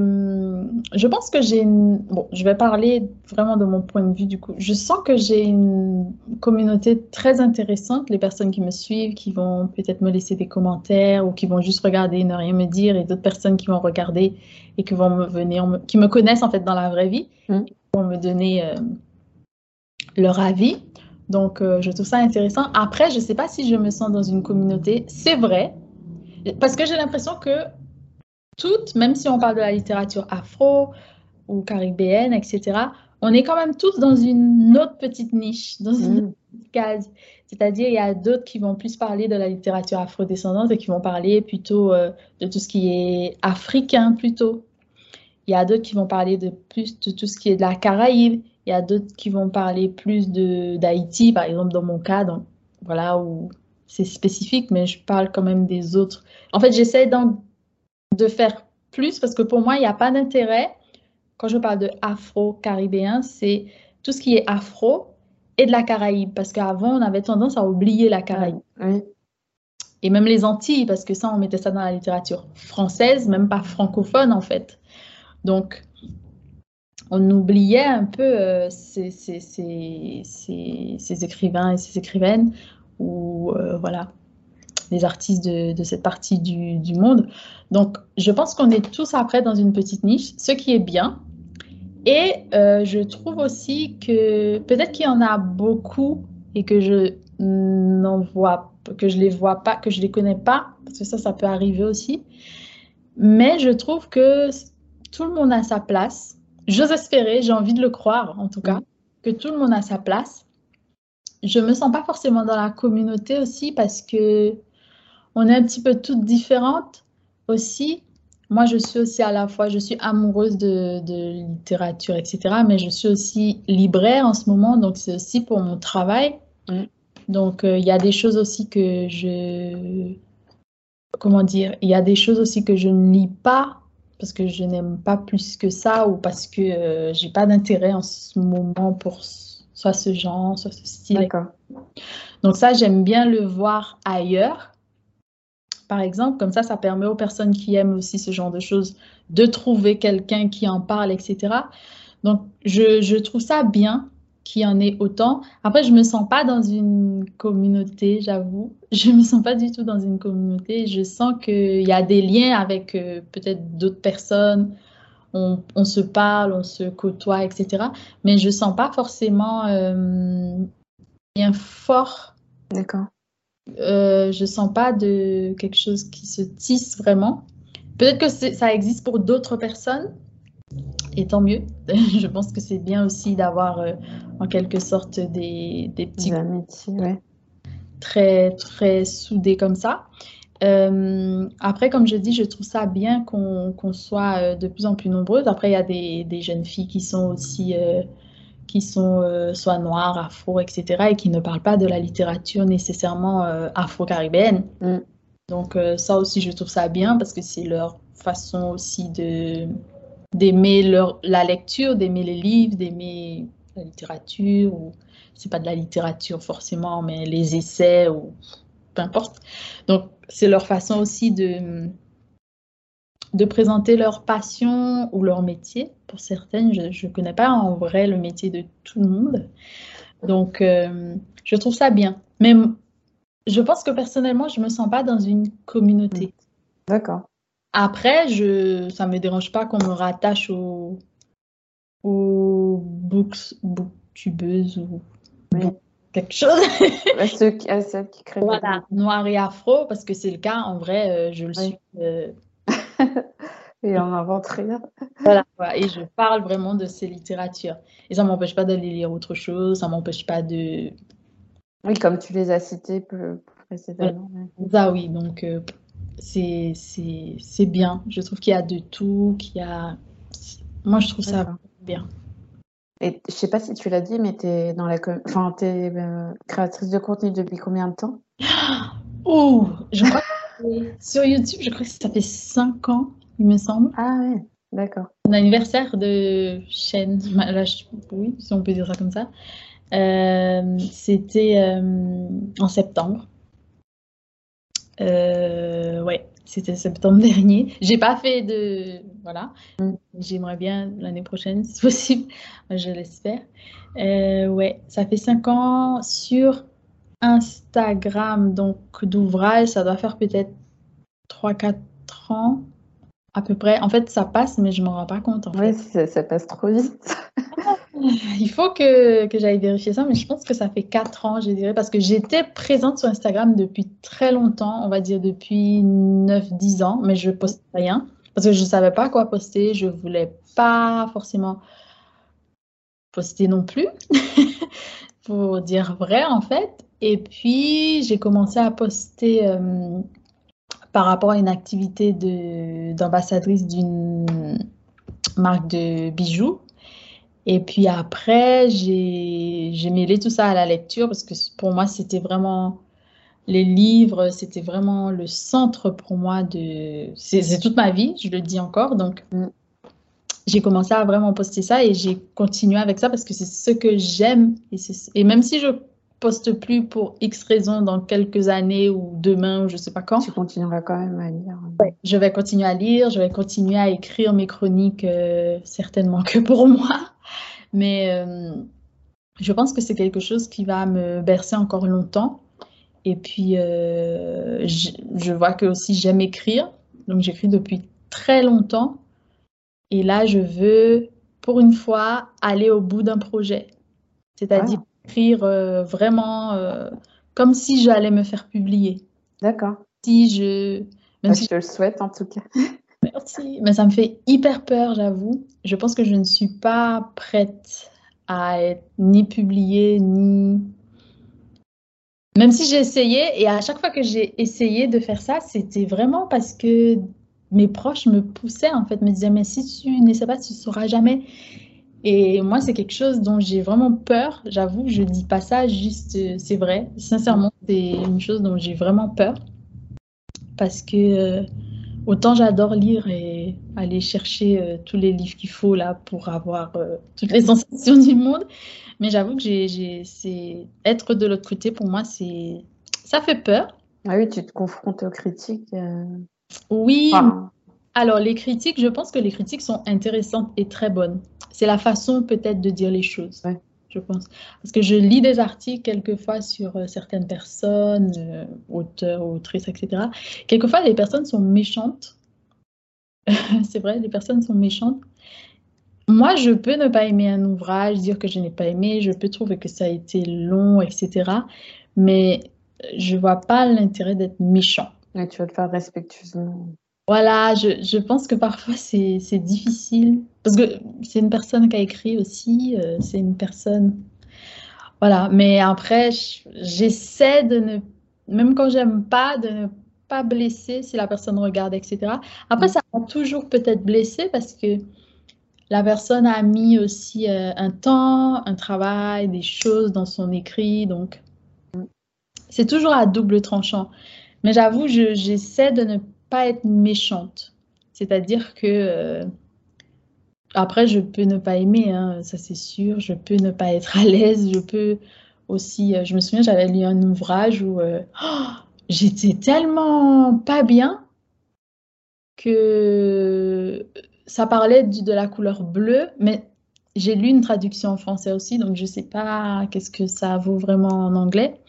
je pense que j'ai une... Bon, je vais parler vraiment de mon point de vue, du coup. Je sens que j'ai une communauté très intéressante, les personnes qui me suivent, qui vont peut-être me laisser des commentaires ou qui vont juste regarder et ne rien me dire, et d'autres personnes qui vont regarder et qui vont me venir, qui me connaissent en fait dans la vraie vie, mmh. qui vont me donner euh, leur avis. Donc, euh, je trouve ça intéressant. Après, je ne sais pas si je me sens dans une communauté. C'est vrai, parce que j'ai l'impression que toutes, même si on parle de la littérature afro ou caribéenne, etc., on est quand même tous dans une autre petite niche, dans une mm. autre case. C'est-à-dire, il y a d'autres qui vont plus parler de la littérature afrodescendante et qui vont parler plutôt euh, de tout ce qui est africain, plutôt. Il y a d'autres qui vont parler de plus de tout ce qui est de la Caraïbe. Il y a d'autres qui vont parler plus d'Haïti, par exemple, dans mon cas, donc, voilà, où c'est spécifique, mais je parle quand même des autres. En fait, j'essaie de faire plus parce que pour moi, il n'y a pas d'intérêt. Quand je parle de afro-caribéen, c'est tout ce qui est afro et de la Caraïbe. Parce qu'avant, on avait tendance à oublier la Caraïbe. Et même les Antilles, parce que ça, on mettait ça dans la littérature française, même pas francophone en fait. Donc, on oubliait un peu euh, ces, ces, écrivains et ces écrivaines ou euh, voilà, les artistes de, cette partie du, monde. Donc, je pense qu'on est tous après dans une petite niche, ce qui est bien. Et euh, je trouve aussi que peut-être qu'il y en a beaucoup et que je n'en vois, que je les vois pas, que je les connais pas, parce que ça, ça peut arriver aussi. Mais je trouve que tout le monde a sa place. J'ose espérer, j'ai envie de le croire en tout cas, que tout le monde a sa place je me sens pas forcément dans la communauté aussi parce que on est un petit peu toutes différentes aussi. Moi, je suis aussi à la fois, je suis amoureuse de, littérature, etc. Mais je suis aussi libraire en ce moment, donc c'est aussi pour mon travail. Mm. Donc, euh, il y a des choses aussi que je... Comment dire Il y a des choses aussi que je ne lis pas parce que je n'aime pas plus que ça ou parce que euh, j'ai pas d'intérêt en ce moment pour soit ce genre, soit ce style. Donc ça, j'aime bien le voir ailleurs. Par exemple, comme ça, ça permet aux personnes qui aiment aussi ce genre de choses de trouver quelqu'un qui en parle, etc. Donc, je, je trouve ça bien qu'il y en ait autant. Après, je me sens pas dans une communauté, j'avoue. Je me sens pas du tout dans une communauté. Je sens qu'il y a des liens avec euh, peut-être d'autres personnes on, se parle, on se côtoie, etc. Mais je sens pas forcément euh, bien fort. D'accord. Euh, je sens pas de quelque chose qui se tisse vraiment. Peut-être que ça existe pour d'autres personnes, et tant mieux. je pense que c'est bien aussi d'avoir euh, en quelque sorte des, des petits amitiés, ouais. très très soudés comme ça. Euh, après, comme je dis, je trouve ça bien qu'on soit euh, de plus en plus nombreuses. Après, il y a des, jeunes filles qui sont aussi, euh, qui sont soit noires, afro, etc., et qui ne parlent pas de la littérature nécessairement afro-caribéenne. Mm. Donc, ça aussi, je trouve ça bien parce que c'est leur façon aussi de d'aimer la lecture, d'aimer les livres, d'aimer la littérature, ou c'est pas de la littérature forcément, mais les essais ou peu importe. Donc, c'est leur façon aussi de, de présenter leur passion ou leur métier. Pour certaines, je ne connais pas en vrai le métier de tout le monde. Donc, euh, je trouve ça bien. Mais je pense que personnellement, je ne me sens pas dans une communauté. D'accord. Après, je, ça ne me dérange pas qu'on me rattache au, au books, youtubeuse ou quelque chose. ceux qui, celles qui créent voilà, noir et afro, parce que c'est le cas, en vrai, je le suis. et on invente rien. Voilà, et je parle vraiment de ces littératures. Et ça ne m'empêche pas d'aller lire autre chose, ça ne m'empêche pas de... Oui, comme tu les as cités précédemment. Ah oui, donc euh, c'est bien. Je trouve qu'il y a de tout, qu'il y a... Moi, je trouve ça bien. Et je sais pas si tu l'as dit, mais tu es, dans la... enfin, es, euh, créatrice de contenu depuis combien de temps? Oh, je crois que sur YouTube, je crois que ça fait 5 ans il me semble. Ah ouais, d'accord. Mon anniversaire de chaîne, oui, si on peut dire ça comme ça, euh, c'était euh, en septembre. Euh, ouais, c'était septembre dernier. J'ai pas fait de. Voilà. Mm. J'aimerais bien l'année prochaine, si possible. Je l'espère. ouais, ça fait cinq ans sur Instagram, donc d'ouvrage, ça doit faire peut-être 3-4 ans. À peu près. En fait, ça passe, mais je m'en rends pas compte. Oui, ça, passe trop vite. Il faut que, j'aille vérifier ça, mais je pense que ça fait 4 ans, je dirais, parce que j'étais présente sur Instagram depuis très longtemps, on va dire depuis 9-10 ans, mais je ne postais rien, parce que je ne savais pas quoi poster, je ne voulais pas forcément poster non plus, pour dire vrai en fait. Et puis, j'ai commencé à poster... Euh, par rapport à une activité d'ambassadrice d'une marque de bijoux. Et puis après, j'ai mêlé tout ça à la lecture parce que pour moi, c'était vraiment les livres, c'était vraiment le centre pour moi de... C'est toute ma vie, je le dis encore. Donc, mm. j'ai commencé à vraiment poster ça et j'ai continué avec ça parce que c'est ce que j'aime. Et, et, même si je poste plus pour X raisons dans quelques années ou demain ou je sais pas quand. Tu continueras quand même à lire. je vais continuer à lire, je vais continuer à écrire mes chroniques, euh, certainement que pour moi. Mais euh, je pense que c'est quelque chose qui va me bercer encore longtemps. Et puis, euh, je, je, vois que aussi j'aime écrire. Donc, j'écris depuis très longtemps. Et là, je veux, pour une fois, aller au bout d'un projet. C'est-à-dire ah écrire euh, vraiment euh, comme si j'allais me faire publier. D'accord. Si je. Même bah, si... Je te le souhaite en tout cas. Merci. Mais ça me fait hyper peur, j'avoue. Je pense que je ne suis pas prête à être ni publiée, ni. Même si j'ai essayé, et à chaque fois que j'ai essayé de faire ça, c'était vraiment parce que mes proches me poussaient, en fait, me disaient, mais si tu n'essaies pas, tu ne sauras jamais. Et moi, c'est quelque chose dont j'ai vraiment peur. J'avoue, je dis pas ça juste, c'est vrai. Sincèrement, c'est une chose dont j'ai vraiment peur. Parce que euh, autant j'adore lire et aller chercher euh, tous les livres qu'il faut là pour avoir toutes les sensations du monde. Mais j'avoue que j'ai, c'est être de l'autre côté, pour moi, c'est ça fait peur. Ah oui, tu te confrontes aux critiques. Oui. Alors, les critiques, je pense que les critiques sont intéressantes et très bonnes. C'est la façon peut-être de dire les choses, je pense. Parce que je lis des articles quelquefois sur euh, certaines personnes, euh, auteurs, autrices, etc. Quelquefois, les personnes sont méchantes. C'est vrai, les personnes sont méchantes. Moi, je peux ne pas aimer un ouvrage, dire que je n'ai pas aimé, je peux trouver que ça a été long, etc. Mais je vois pas l'intérêt d'être méchant. tu vas te faire respectueusement. Voilà, je, pense que parfois c'est difficile. Parce que c'est une personne qui a écrit aussi, euh, c'est une personne. Voilà, mais après, j'essaie de ne. Même quand j'aime pas, de ne pas blesser si la personne regarde, etc. Après, ça va toujours peut-être blesser parce que la personne a mis aussi euh, un temps, un travail, des choses dans son écrit. Donc, c'est toujours à double tranchant. Mais j'avoue, j'essaie de ne pas être méchante. C'est-à-dire que euh, après, je peux ne pas aimer, hein, ça c'est sûr. Je peux ne pas être à l'aise. Je peux aussi. Euh, je me souviens, j'avais lu un ouvrage où euh, oh, j'étais tellement pas bien que ça parlait de, la couleur bleue, mais j'ai lu une traduction en français aussi, donc je sais pas qu'est-ce que ça vaut vraiment en anglais.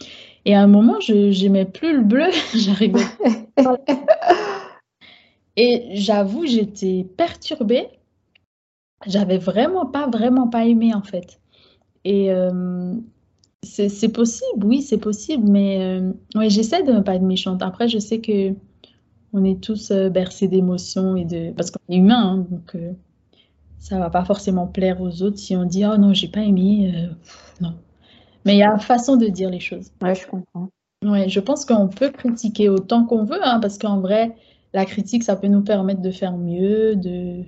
Et à un moment, je n'aimais plus le bleu, j'arrivais. Et j'avoue, j'étais perturbée. J'avais vraiment pas, vraiment pas aimé en fait. Et c'est possible, oui, c'est possible, mais ouais, j'essaie de ne pas être méchante. Après, je sais que on est tous bercés d'émotions et de parce qu'on est humain, hein, donc ça va pas forcément plaire aux autres si on dit oh non j'ai pas aimé, non. Mais il y a façon de dire les choses. Ouais, je comprends. Ouais, je pense qu'on peut critiquer autant qu'on veut, hein, parce qu'en vrai, la critique, ça peut nous permettre de faire mieux, de,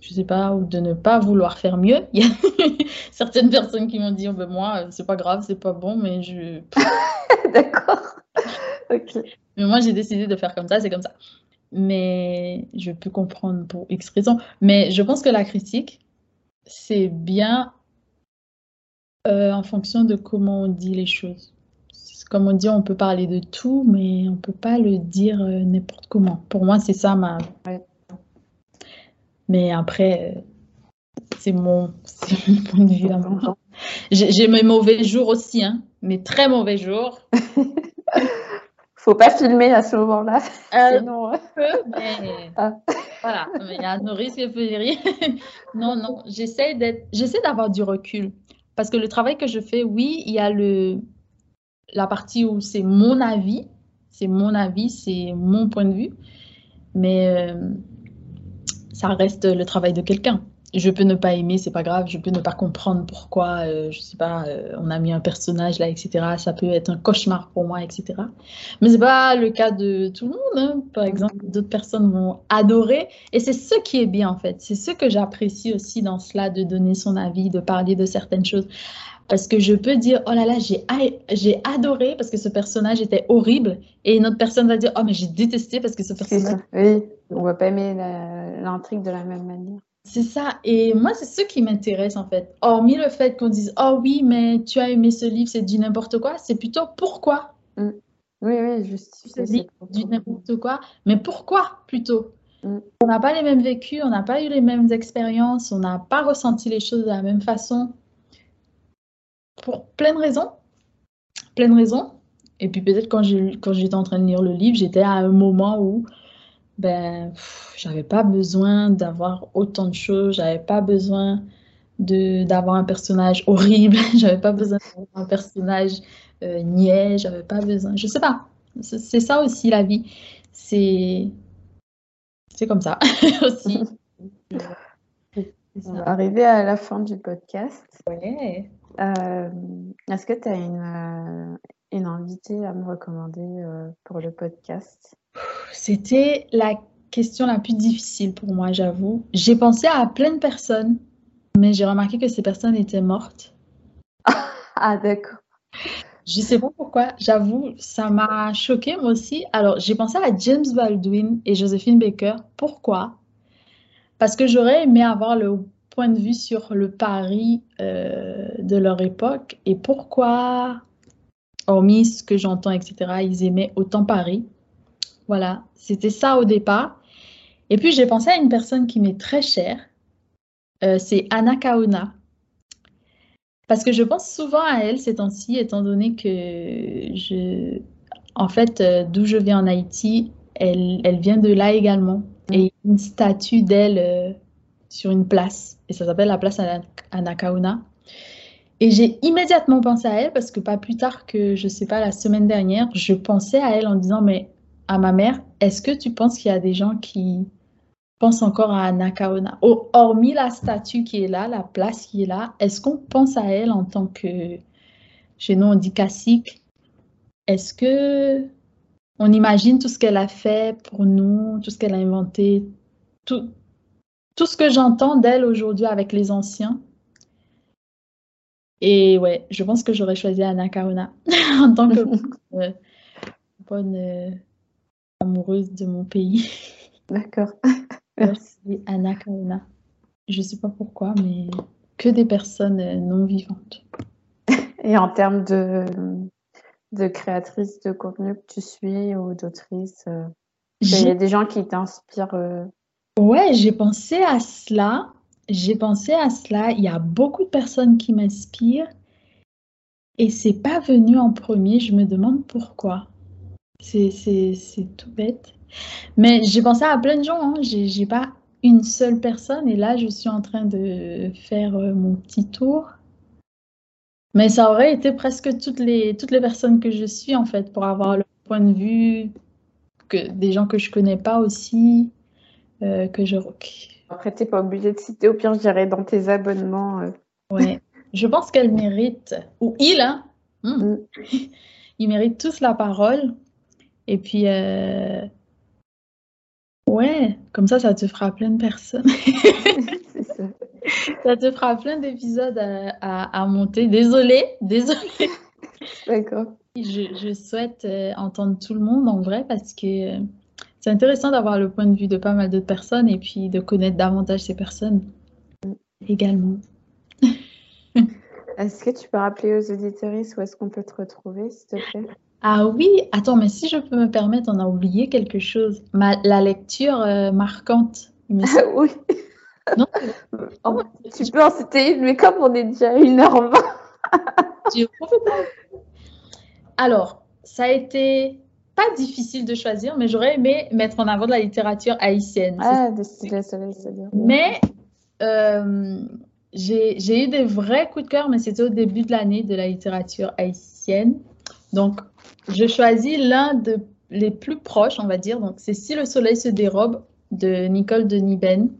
je sais pas, ou de ne pas vouloir faire mieux. Il y a certaines personnes qui m'ont dit, oh, ben moi, c'est pas grave, c'est pas bon, mais je. D'accord. ok. Mais moi, j'ai décidé de faire comme ça, c'est comme ça. Mais je peux comprendre pour X raisons. Mais je pense que la critique, c'est bien euh, en fonction de comment on dit les choses comme on dit, on peut parler de tout, mais on peut pas le dire euh, n'importe comment. Pour moi, c'est ça ma. Mais après, euh, c'est mon, point de vue J'ai mes mauvais jours aussi, hein, mes très mauvais jours. Faut pas filmer à ce moment-là. Euh, Sinon, mais... Ah. Voilà, il y a nos risques et non, non, j'essaie d'être, j'essaie d'avoir du recul. Parce que le travail que je fais, oui, il y a le, la partie où c'est mon avis, c'est mon avis, c'est mon point de vue, mais euh, ça reste le travail de quelqu'un. Je peux ne pas aimer, c'est pas grave. Je peux ne pas comprendre pourquoi, euh, je sais pas, euh, on a mis un personnage là, etc. Ça peut être un cauchemar pour moi, etc. Mais c'est pas le cas de tout le monde. Hein. Par exemple, d'autres personnes vont adorer, et c'est ce qui est bien en fait. C'est ce que j'apprécie aussi dans cela, de donner son avis, de parler de certaines choses. Parce que je peux dire, oh là là, j'ai adoré parce que ce personnage était horrible. Et une autre personne va dire, oh mais j'ai détesté parce que ce personnage. Oui, on va pas aimer l'intrigue de la même manière. C'est ça. Et moi, c'est ce qui m'intéresse en fait. Hormis le fait qu'on dise, oh oui, mais tu as aimé ce livre, c'est du n'importe quoi, c'est plutôt pourquoi? Mm. Oui, oui, juste. C'est du n'importe quoi. Mais pourquoi plutôt? Mm. On n'a pas les mêmes vécus, on n'a pas eu les mêmes expériences, on n'a pas ressenti les choses de la même façon pour plein de raisons. Plein de raisons. Et puis peut-être quand j'étais en train de lire le livre, j'étais à un moment où ben j'avais pas besoin d'avoir autant de choses, j'avais pas besoin d'avoir un personnage horrible, j'avais pas besoin d'avoir un personnage euh, niais, j'avais pas besoin, je sais pas. C'est ça aussi la vie. C'est c'est comme ça aussi. On va arriver à la fin du podcast. Ouais. Euh, est-ce que tu as une, euh, une invitée à me recommander euh, pour le podcast? C'était la question la plus difficile pour moi, j'avoue. J'ai pensé à plein de personnes, mais j'ai remarqué que ces personnes étaient mortes. ah, d'accord. Je sais pas pourquoi, j'avoue, ça m'a choqué moi aussi. Alors, j'ai pensé à James Baldwin et Josephine Baker. Pourquoi? Parce que j'aurais aimé avoir le point de vue sur le Paris euh, de leur époque et pourquoi, hormis ce que j'entends, etc., ils aimaient autant Paris. Voilà, c'était ça au départ. Et puis j'ai pensé à une personne qui m'est très chère, euh, c'est Anna Kaona. Parce que je pense souvent à elle ces temps-ci, étant donné que je, en fait, euh, d'où je viens en Haïti, elle, elle, vient de là également. Et une statue d'elle sur une place. Et ça s'appelle la place Anakauna. Et j'ai immédiatement pensé à elle parce que pas plus tard que, je sais pas, la semaine dernière, je pensais à elle en disant, mais à ma mère, est-ce que tu penses qu'il y a des gens qui pensent encore à Anakaona Hormis la statue qui est là, la place qui est là, est-ce qu'on pense à elle en tant que, chez nous on dit cacique? Est-ce que on imagine tout ce qu'elle a fait pour nous, tout ce qu'elle a inventé, tout, tout ce que j'entends d'elle aujourd'hui avec les anciens. Et ouais, je pense que j'aurais choisi Anna Kauna en tant que euh, bonne euh, amoureuse de mon pays. D'accord. Merci Anna Kauna. Je ne sais pas pourquoi, mais que des personnes euh, non vivantes. Et en termes de, de créatrice de contenu que tu suis ou d'autrice, il y a des gens qui t'inspirent Ouais, j'ai pensé à cela. J'ai pensé à cela. Il y a beaucoup de personnes qui m'inspirent et c'est pas venu en premier. Je me demande pourquoi. C'est, tout bête. Mais j'ai pensé à plein de gens. Hein. J'ai, pas une seule personne et là je suis en train de faire euh, mon petit tour Mais ça aurait été presque toutes les, toutes les personnes que je suis, en fait, pour avoir le point de vue que des gens que je connais pas aussi, euh, que je... Après, tu n'es pas obligé de citer, au pire, je dirais dans tes abonnements. Euh. Ouais. Je pense qu'elle mérite, ou il, hein, hmm. mm. ils méritent tous la parole. Et puis, euh, ouais, comme ça, ça te fera plein de personnes. ça. ça. te fera plein d'épisodes à, monter. Désolée, désolée. D'accord. Je, je, souhaite euh, entendre tout le monde en vrai parce que c'est intéressant d'avoir le point de vue de pas mal d'autres personnes et puis de connaître davantage ces personnes également. Est-ce que tu peux rappeler aux auditeurs où est-ce qu'on peut te retrouver, s'il te plaît? Ah oui, attends, mais si je peux me permettre, on a oublié quelque chose. Ma, la lecture euh, marquante. Ah oui. Non oh, Tu peux en citer une, mais comme on est déjà à 1h20. Alors, ça a été pas difficile de choisir, mais j'aurais aimé mettre en avant de la littérature haïtienne. Ah, de. Mais euh, j'ai eu des vrais coups de cœur, mais c'était au début de l'année de la littérature haïtienne. Donc, je choisis l'un de les plus proches, on va dire. Donc, c'est Si le soleil se dérobe de Nicole Deniben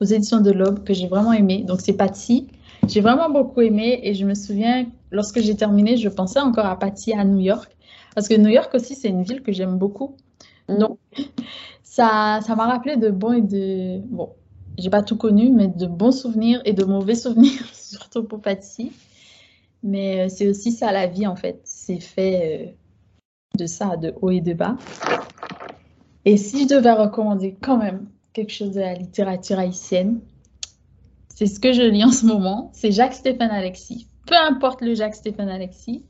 aux éditions de l'Aube que j'ai vraiment aimé. Donc, c'est Patsy. J'ai vraiment beaucoup aimé et je me souviens, lorsque j'ai terminé, je pensais encore à Patsy à New York. Parce que New York aussi, c'est une ville que j'aime beaucoup. Mm. Donc, ça m'a rappelé de bons et de. Bon, j'ai pas tout connu, mais de bons souvenirs et de mauvais souvenirs, surtout pour Patsy. Mais euh, c'est aussi ça la vie en fait. C'est fait euh, de ça, de haut et de bas. Et si je devais recommander quand même quelque chose de la littérature haïtienne, c'est ce que je lis en ce moment. C'est Jacques-Stéphane Alexis. Peu importe le Jacques-Stéphane Alexis,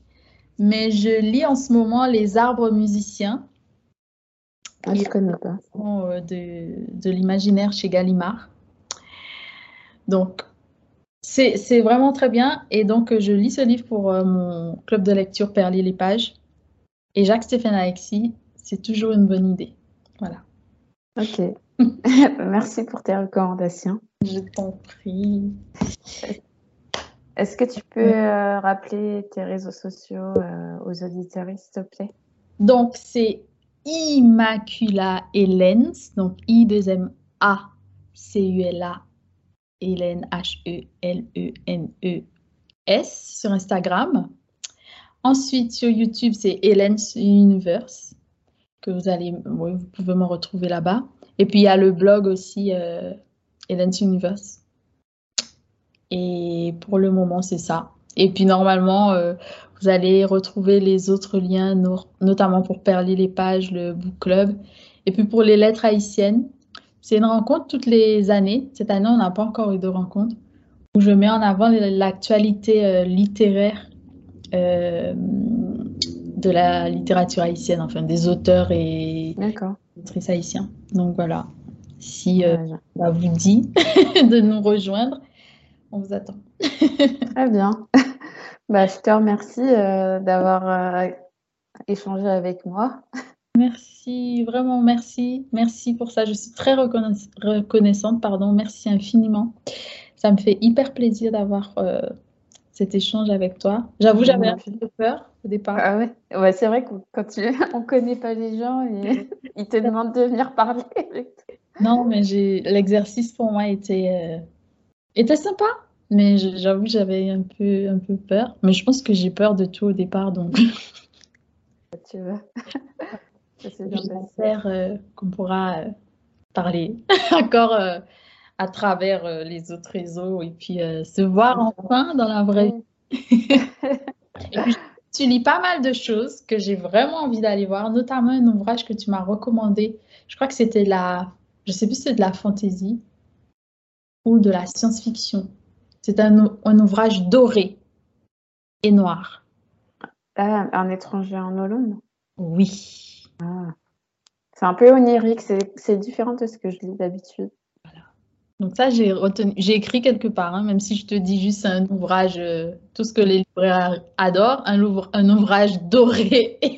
mais je lis en ce moment Les arbres musiciens. Ah, je connais pas. Euh, de, de l'imaginaire chez Gallimard. Donc, c'est vraiment très bien. Et donc, je lis ce livre pour euh, mon club de lecture Perlier les pages. Et Jacques-Stéphane Alexis, c'est toujours une bonne idée. Voilà. Ok. Merci pour tes recommandations. Je t'en prie. Est-ce que tu peux euh, rappeler tes réseaux sociaux euh, aux auditeurs, s'il te plaît? Donc, c'est Immacula Hélène, donc I-2-M-A-C-U-L-A Hélène, H-E-L-E-N-E-S sur Instagram. Ensuite, sur YouTube, c'est Hélène's Universe, que vous allez, vous pouvez me retrouver là-bas. Et puis, il y a le blog aussi, euh, Hélène's Universe. Et pour le moment, c'est ça. Et puis, normalement, euh, vous allez retrouver les autres liens, notamment pour perler les pages, le book club. Et puis, pour les lettres haïtiennes, c'est une rencontre toutes les années. Cette année, on n'a pas encore eu de rencontre où je mets en avant l'actualité euh, littéraire euh, de la littérature haïtienne, enfin des auteurs et autrices haïtiens. Donc voilà, si euh, ça vous dit de nous rejoindre, on vous attend. Très bien. bah, je te remercie d'avoir échangé avec moi. Merci, vraiment merci. Merci pour ça. Je suis très reconnaissante. Pardon. Merci infiniment. Ça me fait hyper plaisir d'avoir euh, cet échange avec toi. J'avoue, j'avais un peu peur au départ. Ah ouais, ouais c'est vrai que quand tu on connaît pas les gens et ils te demandent de venir parler. non, mais l'exercice pour moi était euh, était sympa, mais j'avoue j'avais un peu un peu peur. Mais je pense que j'ai peur de tout au départ, donc. tu veux. J'espère euh, qu'on pourra euh, parler encore euh, à travers les autres réseaux et puis se voir enfin dans la vraie vie. tu lis pas mal de choses que j'ai vraiment envie d'aller voir, notamment un ouvrage que tu m'as recommandé. Je crois que c'était la, je sais plus si c'est de la fantaisie ou de la science-fiction. C'est un, un, ouvrage doré et noir. Ah, un étranger en Hollande? Oui. Ah. C'est un peu onirique, c'est différent de ce que je lis d'habitude. Donc ça, j'ai j'ai écrit quelque part, hein, même si je te dis juste un ouvrage, euh, tout ce que les libraires adorent, un, un ouvrage doré.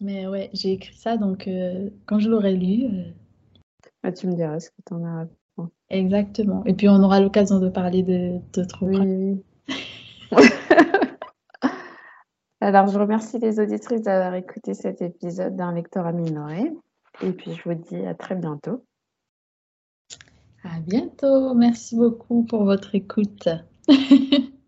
Mais ouais, j'ai écrit ça, donc euh, quand je l'aurai lu... Euh, ah, tu me diras ce que tu en as Exactement. Et puis, on aura l'occasion de parler de d'autres Oui. Alors, je remercie les auditrices d'avoir écouté cet épisode d'un lectorat minoré. Et puis, je vous dis à très bientôt. À bientôt. Merci beaucoup pour votre écoute.